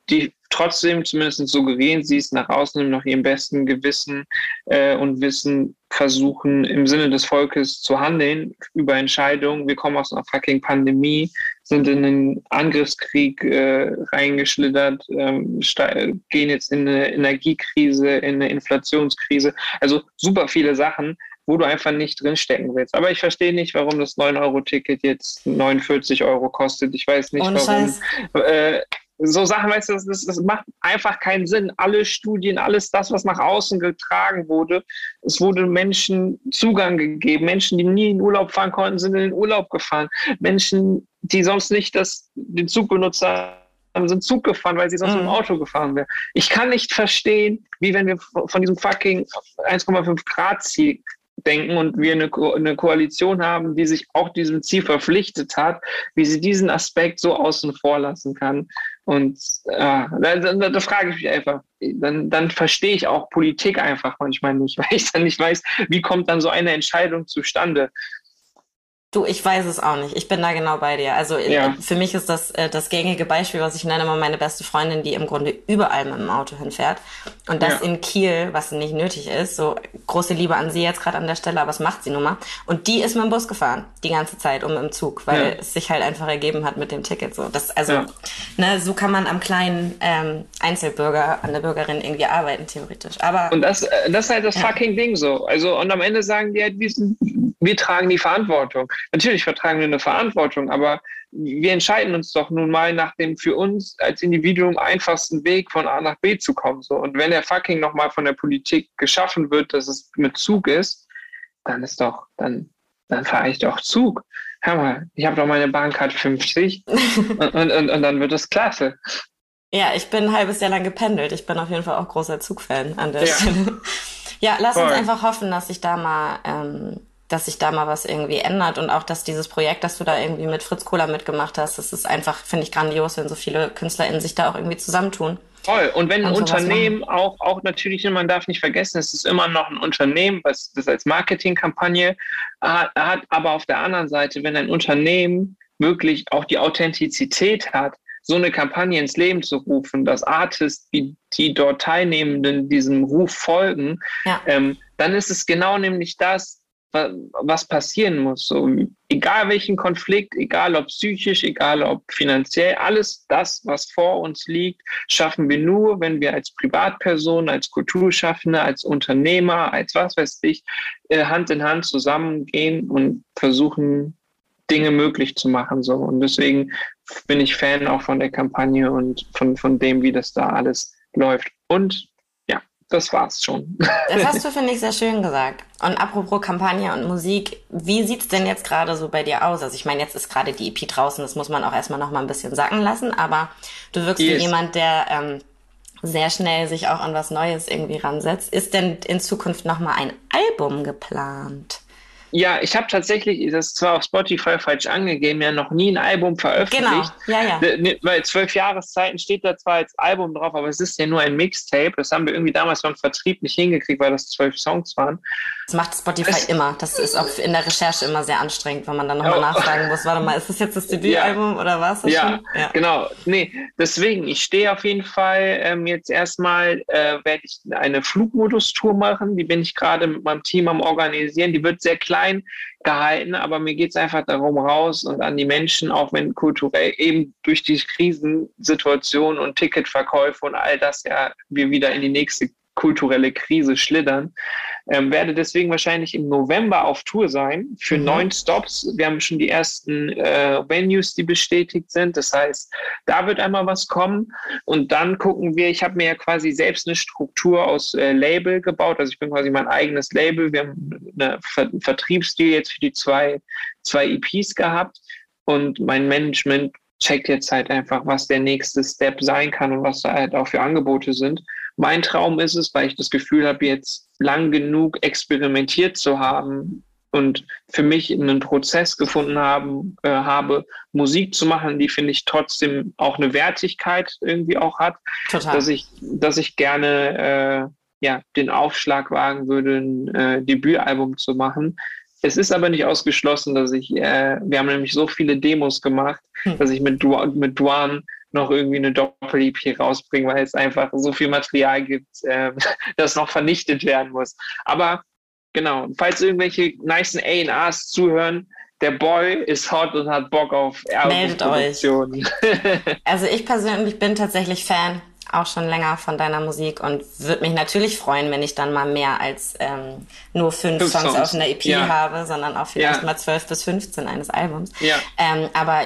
Speaker 2: die trotzdem zumindest suggerieren sie es nach außen nach ihrem besten Gewissen äh, und Wissen versuchen, im Sinne des Volkes zu handeln über Entscheidungen. Wir kommen aus einer fucking Pandemie, sind in einen Angriffskrieg äh, reingeschlittert, ähm, gehen jetzt in eine Energiekrise, in eine Inflationskrise. Also super viele Sachen, wo du einfach nicht drinstecken willst. Aber ich verstehe nicht, warum das 9-Euro-Ticket jetzt 49 Euro kostet. Ich weiß nicht, Und warum. Äh, so Sachen, weißt du, das, das, macht einfach keinen Sinn. Alle Studien, alles das, was nach außen getragen wurde, es wurde Menschen Zugang gegeben. Menschen, die nie in Urlaub fahren konnten, sind in den Urlaub gefahren. Menschen, die sonst nicht das, den Zug benutzt haben, sind Zug gefahren, weil sie sonst mhm. im Auto gefahren wären. Ich kann nicht verstehen, wie wenn wir von diesem fucking 1,5 Grad Ziel denken und wir eine, Ko eine Koalition haben, die sich auch diesem Ziel verpflichtet hat, wie sie diesen Aspekt so außen vor lassen kann. Und äh, da, da, da frage ich mich einfach, dann, dann verstehe ich auch Politik einfach manchmal nicht, <laughs> weil ich dann nicht weiß, wie kommt dann so eine Entscheidung zustande.
Speaker 1: Du, ich weiß es auch nicht. Ich bin da genau bei dir. Also äh, ja. für mich ist das äh, das gängige Beispiel, was ich nenne, immer meine beste Freundin, die im Grunde überall mit dem Auto hinfährt. Und das ja. in Kiel, was nicht nötig ist. So große Liebe an sie jetzt gerade an der Stelle, aber was macht sie nun mal? Und die ist mit dem Bus gefahren, die ganze Zeit, um im Zug, weil ja. es sich halt einfach ergeben hat mit dem Ticket. So, das, also, ne, so kann man am kleinen ähm, Einzelbürger, an der Bürgerin irgendwie arbeiten, theoretisch. Aber.
Speaker 2: Und das, äh, das ist halt das fucking Ding so. Also, und am Ende sagen die halt, wir, sind, wir tragen die Verantwortung. Natürlich vertragen wir eine Verantwortung, aber wir entscheiden uns doch nun mal nach dem für uns als Individuum einfachsten Weg von A nach B zu kommen. So. Und wenn der fucking nochmal von der Politik geschaffen wird, dass es mit Zug ist, dann ist doch, dann, dann fahre ich doch Zug. Hör mal, ich habe doch meine Bahncard 50 <laughs> und, und, und, und dann wird es klasse.
Speaker 1: Ja, ich bin ein halbes Jahr lang gependelt. Ich bin auf jeden Fall auch großer Zugfan an der ja. Stelle. <laughs> Ja, lass Voll. uns einfach hoffen, dass sich da mal ähm, dass sich da mal was irgendwie ändert und auch, dass dieses Projekt, das du da irgendwie mit Fritz Kohler mitgemacht hast, das ist einfach, finde ich, grandios, wenn so viele KünstlerInnen sich da auch irgendwie zusammentun.
Speaker 2: Toll. Und wenn ein Unternehmen auch, auch natürlich, man darf nicht vergessen, es ist immer noch ein Unternehmen, was das als Marketingkampagne hat, hat, aber auf der anderen Seite, wenn ein Unternehmen wirklich auch die Authentizität hat, so eine Kampagne ins Leben zu rufen, dass Artists, die, die dort Teilnehmenden diesem Ruf folgen, ja. ähm, dann ist es genau nämlich das, was passieren muss. So, egal welchen Konflikt, egal ob psychisch, egal ob finanziell, alles das, was vor uns liegt, schaffen wir nur, wenn wir als Privatperson, als Kulturschaffende, als Unternehmer, als was weiß ich, äh, Hand in Hand zusammengehen und versuchen, Dinge möglich zu machen. So. Und deswegen bin ich Fan auch von der Kampagne und von, von dem, wie das da alles läuft. Und das war's schon.
Speaker 1: Das hast du, finde ich, sehr schön gesagt. Und apropos Kampagne und Musik, wie sieht's denn jetzt gerade so bei dir aus? Also ich meine, jetzt ist gerade die EP draußen, das muss man auch erstmal noch mal ein bisschen sacken lassen, aber du wirkst yes. wie jemand, der ähm, sehr schnell sich auch an was Neues irgendwie ransetzt. Ist denn in Zukunft noch mal ein Album geplant?
Speaker 2: Ja, ich habe tatsächlich, das zwar auf Spotify falsch angegeben, ja noch nie ein Album veröffentlicht.
Speaker 1: Genau, ja,
Speaker 2: ja. Weil zwölf Jahreszeiten steht da zwar als Album drauf, aber es ist ja nur ein Mixtape. Das haben wir irgendwie damals beim Vertrieb nicht hingekriegt, weil das zwölf Songs waren.
Speaker 1: Das macht Spotify es, immer. Das ist auch in der Recherche immer sehr anstrengend, wenn man dann nochmal oh, nachfragen muss, warte mal, ist das jetzt das <laughs> Debütalbum ja, oder was?
Speaker 2: Ja, ja, genau. Nee, deswegen, ich stehe auf jeden Fall ähm, jetzt erstmal, äh, werde ich eine Flugmodus-Tour machen. Die bin ich gerade mit meinem Team am Organisieren. Die wird sehr klein gehalten, aber mir geht es einfach darum, raus und an die Menschen, auch wenn kulturell eben durch die Krisensituation und Ticketverkäufe und all das ja wir wieder in die nächste kulturelle Krise schlittern. Ähm, werde deswegen wahrscheinlich im November auf Tour sein für mhm. neun Stops. Wir haben schon die ersten äh, Venues, die bestätigt sind. Das heißt, da wird einmal was kommen. Und dann gucken wir, ich habe mir ja quasi selbst eine Struktur aus äh, Label gebaut. Also ich bin quasi mein eigenes Label. Wir haben eine Ver Vertriebsstil jetzt für die zwei, zwei EPs gehabt. Und mein Management checkt jetzt halt einfach, was der nächste Step sein kann und was da halt auch für Angebote sind. Mein Traum ist es, weil ich das Gefühl habe, jetzt lang genug experimentiert zu haben und für mich einen Prozess gefunden haben, äh, habe, Musik zu machen, die finde ich trotzdem auch eine Wertigkeit irgendwie auch hat, Total. dass ich, dass ich gerne äh, ja den Aufschlag wagen würde, ein äh, Debütalbum zu machen. Es ist aber nicht ausgeschlossen, dass ich, äh, wir haben nämlich so viele Demos gemacht, hm. dass ich mit, du mit Duan noch irgendwie eine Doppel-EP rausbringen, weil es einfach so viel Material gibt, äh, <laughs> das noch vernichtet werden muss. Aber genau, falls irgendwelche nice A&Rs zuhören, der Boy ist hot und hat Bock auf
Speaker 1: Meldet euch. <laughs> also ich persönlich bin tatsächlich Fan auch schon länger von deiner Musik und würde mich natürlich freuen, wenn ich dann mal mehr als ähm, nur fünf, fünf Songs, Songs, auf einer EP ja. habe, sondern auch vielleicht ja. mal zwölf bis 15 eines Albums. Ja. Ähm, aber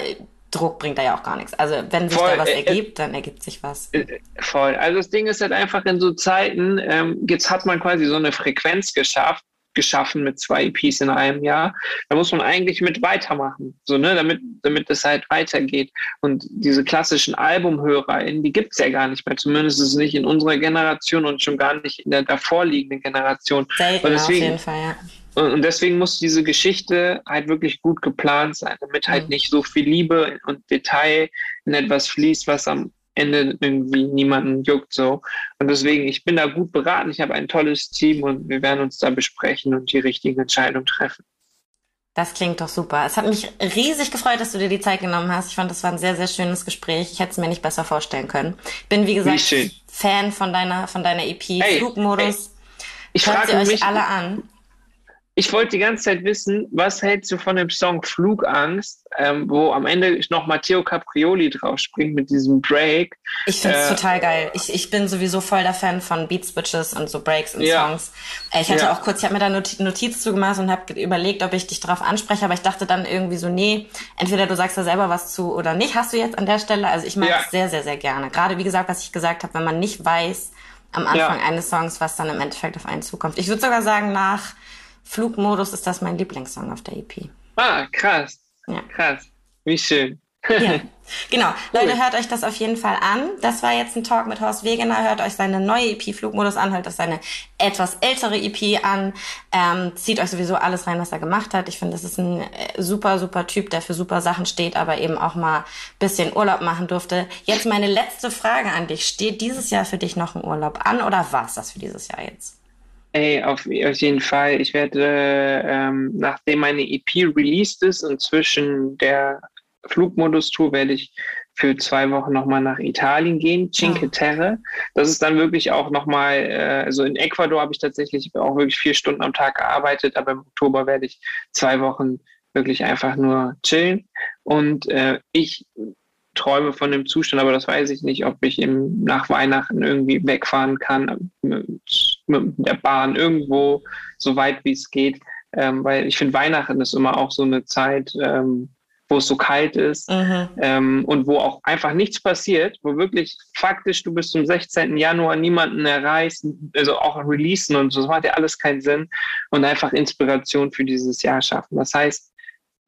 Speaker 1: Druck bringt da ja auch gar nichts. Also wenn sich voll, da was äh, ergibt, dann ergibt sich was. Äh,
Speaker 2: voll. Also das Ding ist halt einfach in so Zeiten, ähm, jetzt hat man quasi so eine Frequenz geschafft, geschaffen mit zwei EPs in einem Jahr. Da muss man eigentlich mit weitermachen, so ne, damit damit es halt weitergeht. Und diese klassischen AlbumhörerInnen, die gibt es ja gar nicht mehr. Zumindest ist es nicht in unserer Generation und schon gar nicht in der davorliegenden Generation.
Speaker 1: Selten, deswegen, auf jeden Fall, ja.
Speaker 2: Und deswegen muss diese Geschichte halt wirklich gut geplant sein, damit halt mhm. nicht so viel Liebe und Detail in etwas fließt, was am Ende irgendwie niemanden juckt so. Und deswegen, ich bin da gut beraten. Ich habe ein tolles Team und wir werden uns da besprechen und die richtigen Entscheidungen treffen.
Speaker 1: Das klingt doch super. Es hat mich riesig gefreut, dass du dir die Zeit genommen hast. Ich fand, das war ein sehr, sehr schönes Gespräch. Ich hätte es mir nicht besser vorstellen können. Bin, wie gesagt, wie Fan von deiner, von deiner EP hey, Flugmodus. Hey,
Speaker 2: ich
Speaker 1: Hört
Speaker 2: frage
Speaker 1: sie
Speaker 2: mich,
Speaker 1: euch alle an.
Speaker 2: Ich wollte die ganze Zeit wissen, was hältst du von dem Song Flugangst, ähm, wo am Ende noch Matteo Caprioli drauf springt mit diesem Break.
Speaker 1: Ich finde es äh, total geil. Ich, ich bin sowieso voll der Fan von Beat Switches und so Breaks in ja. Songs. Äh, ich hatte ja. auch kurz, ich habe mir da Not Notiz zugemacht und habe überlegt, ob ich dich darauf anspreche, aber ich dachte dann irgendwie so, nee, entweder du sagst da selber was zu oder nicht, hast du jetzt an der Stelle. Also ich mag es ja. sehr, sehr, sehr gerne. Gerade wie gesagt, was ich gesagt habe, wenn man nicht weiß am Anfang eines Songs, was dann im Endeffekt auf einen zukommt. Ich würde sogar sagen, nach Flugmodus ist das mein Lieblingssong auf der EP.
Speaker 2: Ah, krass. Ja. Krass. Wie schön.
Speaker 1: ja, <laughs> genau. Cool. Leute, hört euch das auf jeden Fall an. Das war jetzt ein Talk mit Horst Wegener. Hört euch seine neue EP Flugmodus an, hört euch seine etwas ältere EP an. Ähm, zieht euch sowieso alles rein, was er gemacht hat. Ich finde, das ist ein äh, super, super Typ, der für super Sachen steht, aber eben auch mal bisschen Urlaub machen durfte. Jetzt meine letzte Frage an dich. Steht dieses Jahr für dich noch ein Urlaub an oder war es das für dieses Jahr jetzt?
Speaker 2: Ey, auf, auf jeden Fall. Ich werde, ähm, nachdem meine EP released ist und zwischen der Flugmodus-Tour werde ich für zwei Wochen nochmal nach Italien gehen, Cinque Terre. Das ist dann wirklich auch nochmal, äh, also in Ecuador habe ich tatsächlich auch wirklich vier Stunden am Tag gearbeitet, aber im Oktober werde ich zwei Wochen wirklich einfach nur chillen. Und äh, ich träume von dem Zustand, aber das weiß ich nicht, ob ich im, nach Weihnachten irgendwie wegfahren kann mit der Bahn irgendwo so weit wie es geht. Ähm, weil ich finde, Weihnachten ist immer auch so eine Zeit, ähm, wo es so kalt ist mhm. ähm, und wo auch einfach nichts passiert, wo wirklich faktisch du bis zum 16. Januar niemanden erreichst, also auch releasen und so, das macht ja alles keinen Sinn und einfach Inspiration für dieses Jahr schaffen. Das heißt,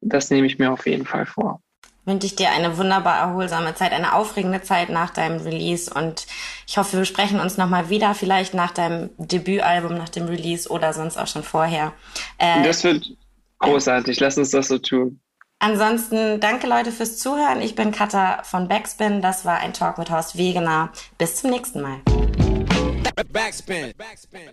Speaker 2: das nehme ich mir auf jeden Fall vor
Speaker 1: wünsche ich dir eine wunderbar erholsame Zeit, eine aufregende Zeit nach deinem Release und ich hoffe, wir sprechen uns nochmal wieder, vielleicht nach deinem Debütalbum, nach dem Release oder sonst auch schon vorher.
Speaker 2: Äh, das wird, Großartig, lass uns das so tun.
Speaker 1: Ansonsten danke Leute fürs Zuhören. Ich bin Katha von Backspin. Das war ein Talk mit Horst Wegener. Bis zum nächsten Mal. Backspin. Backspin.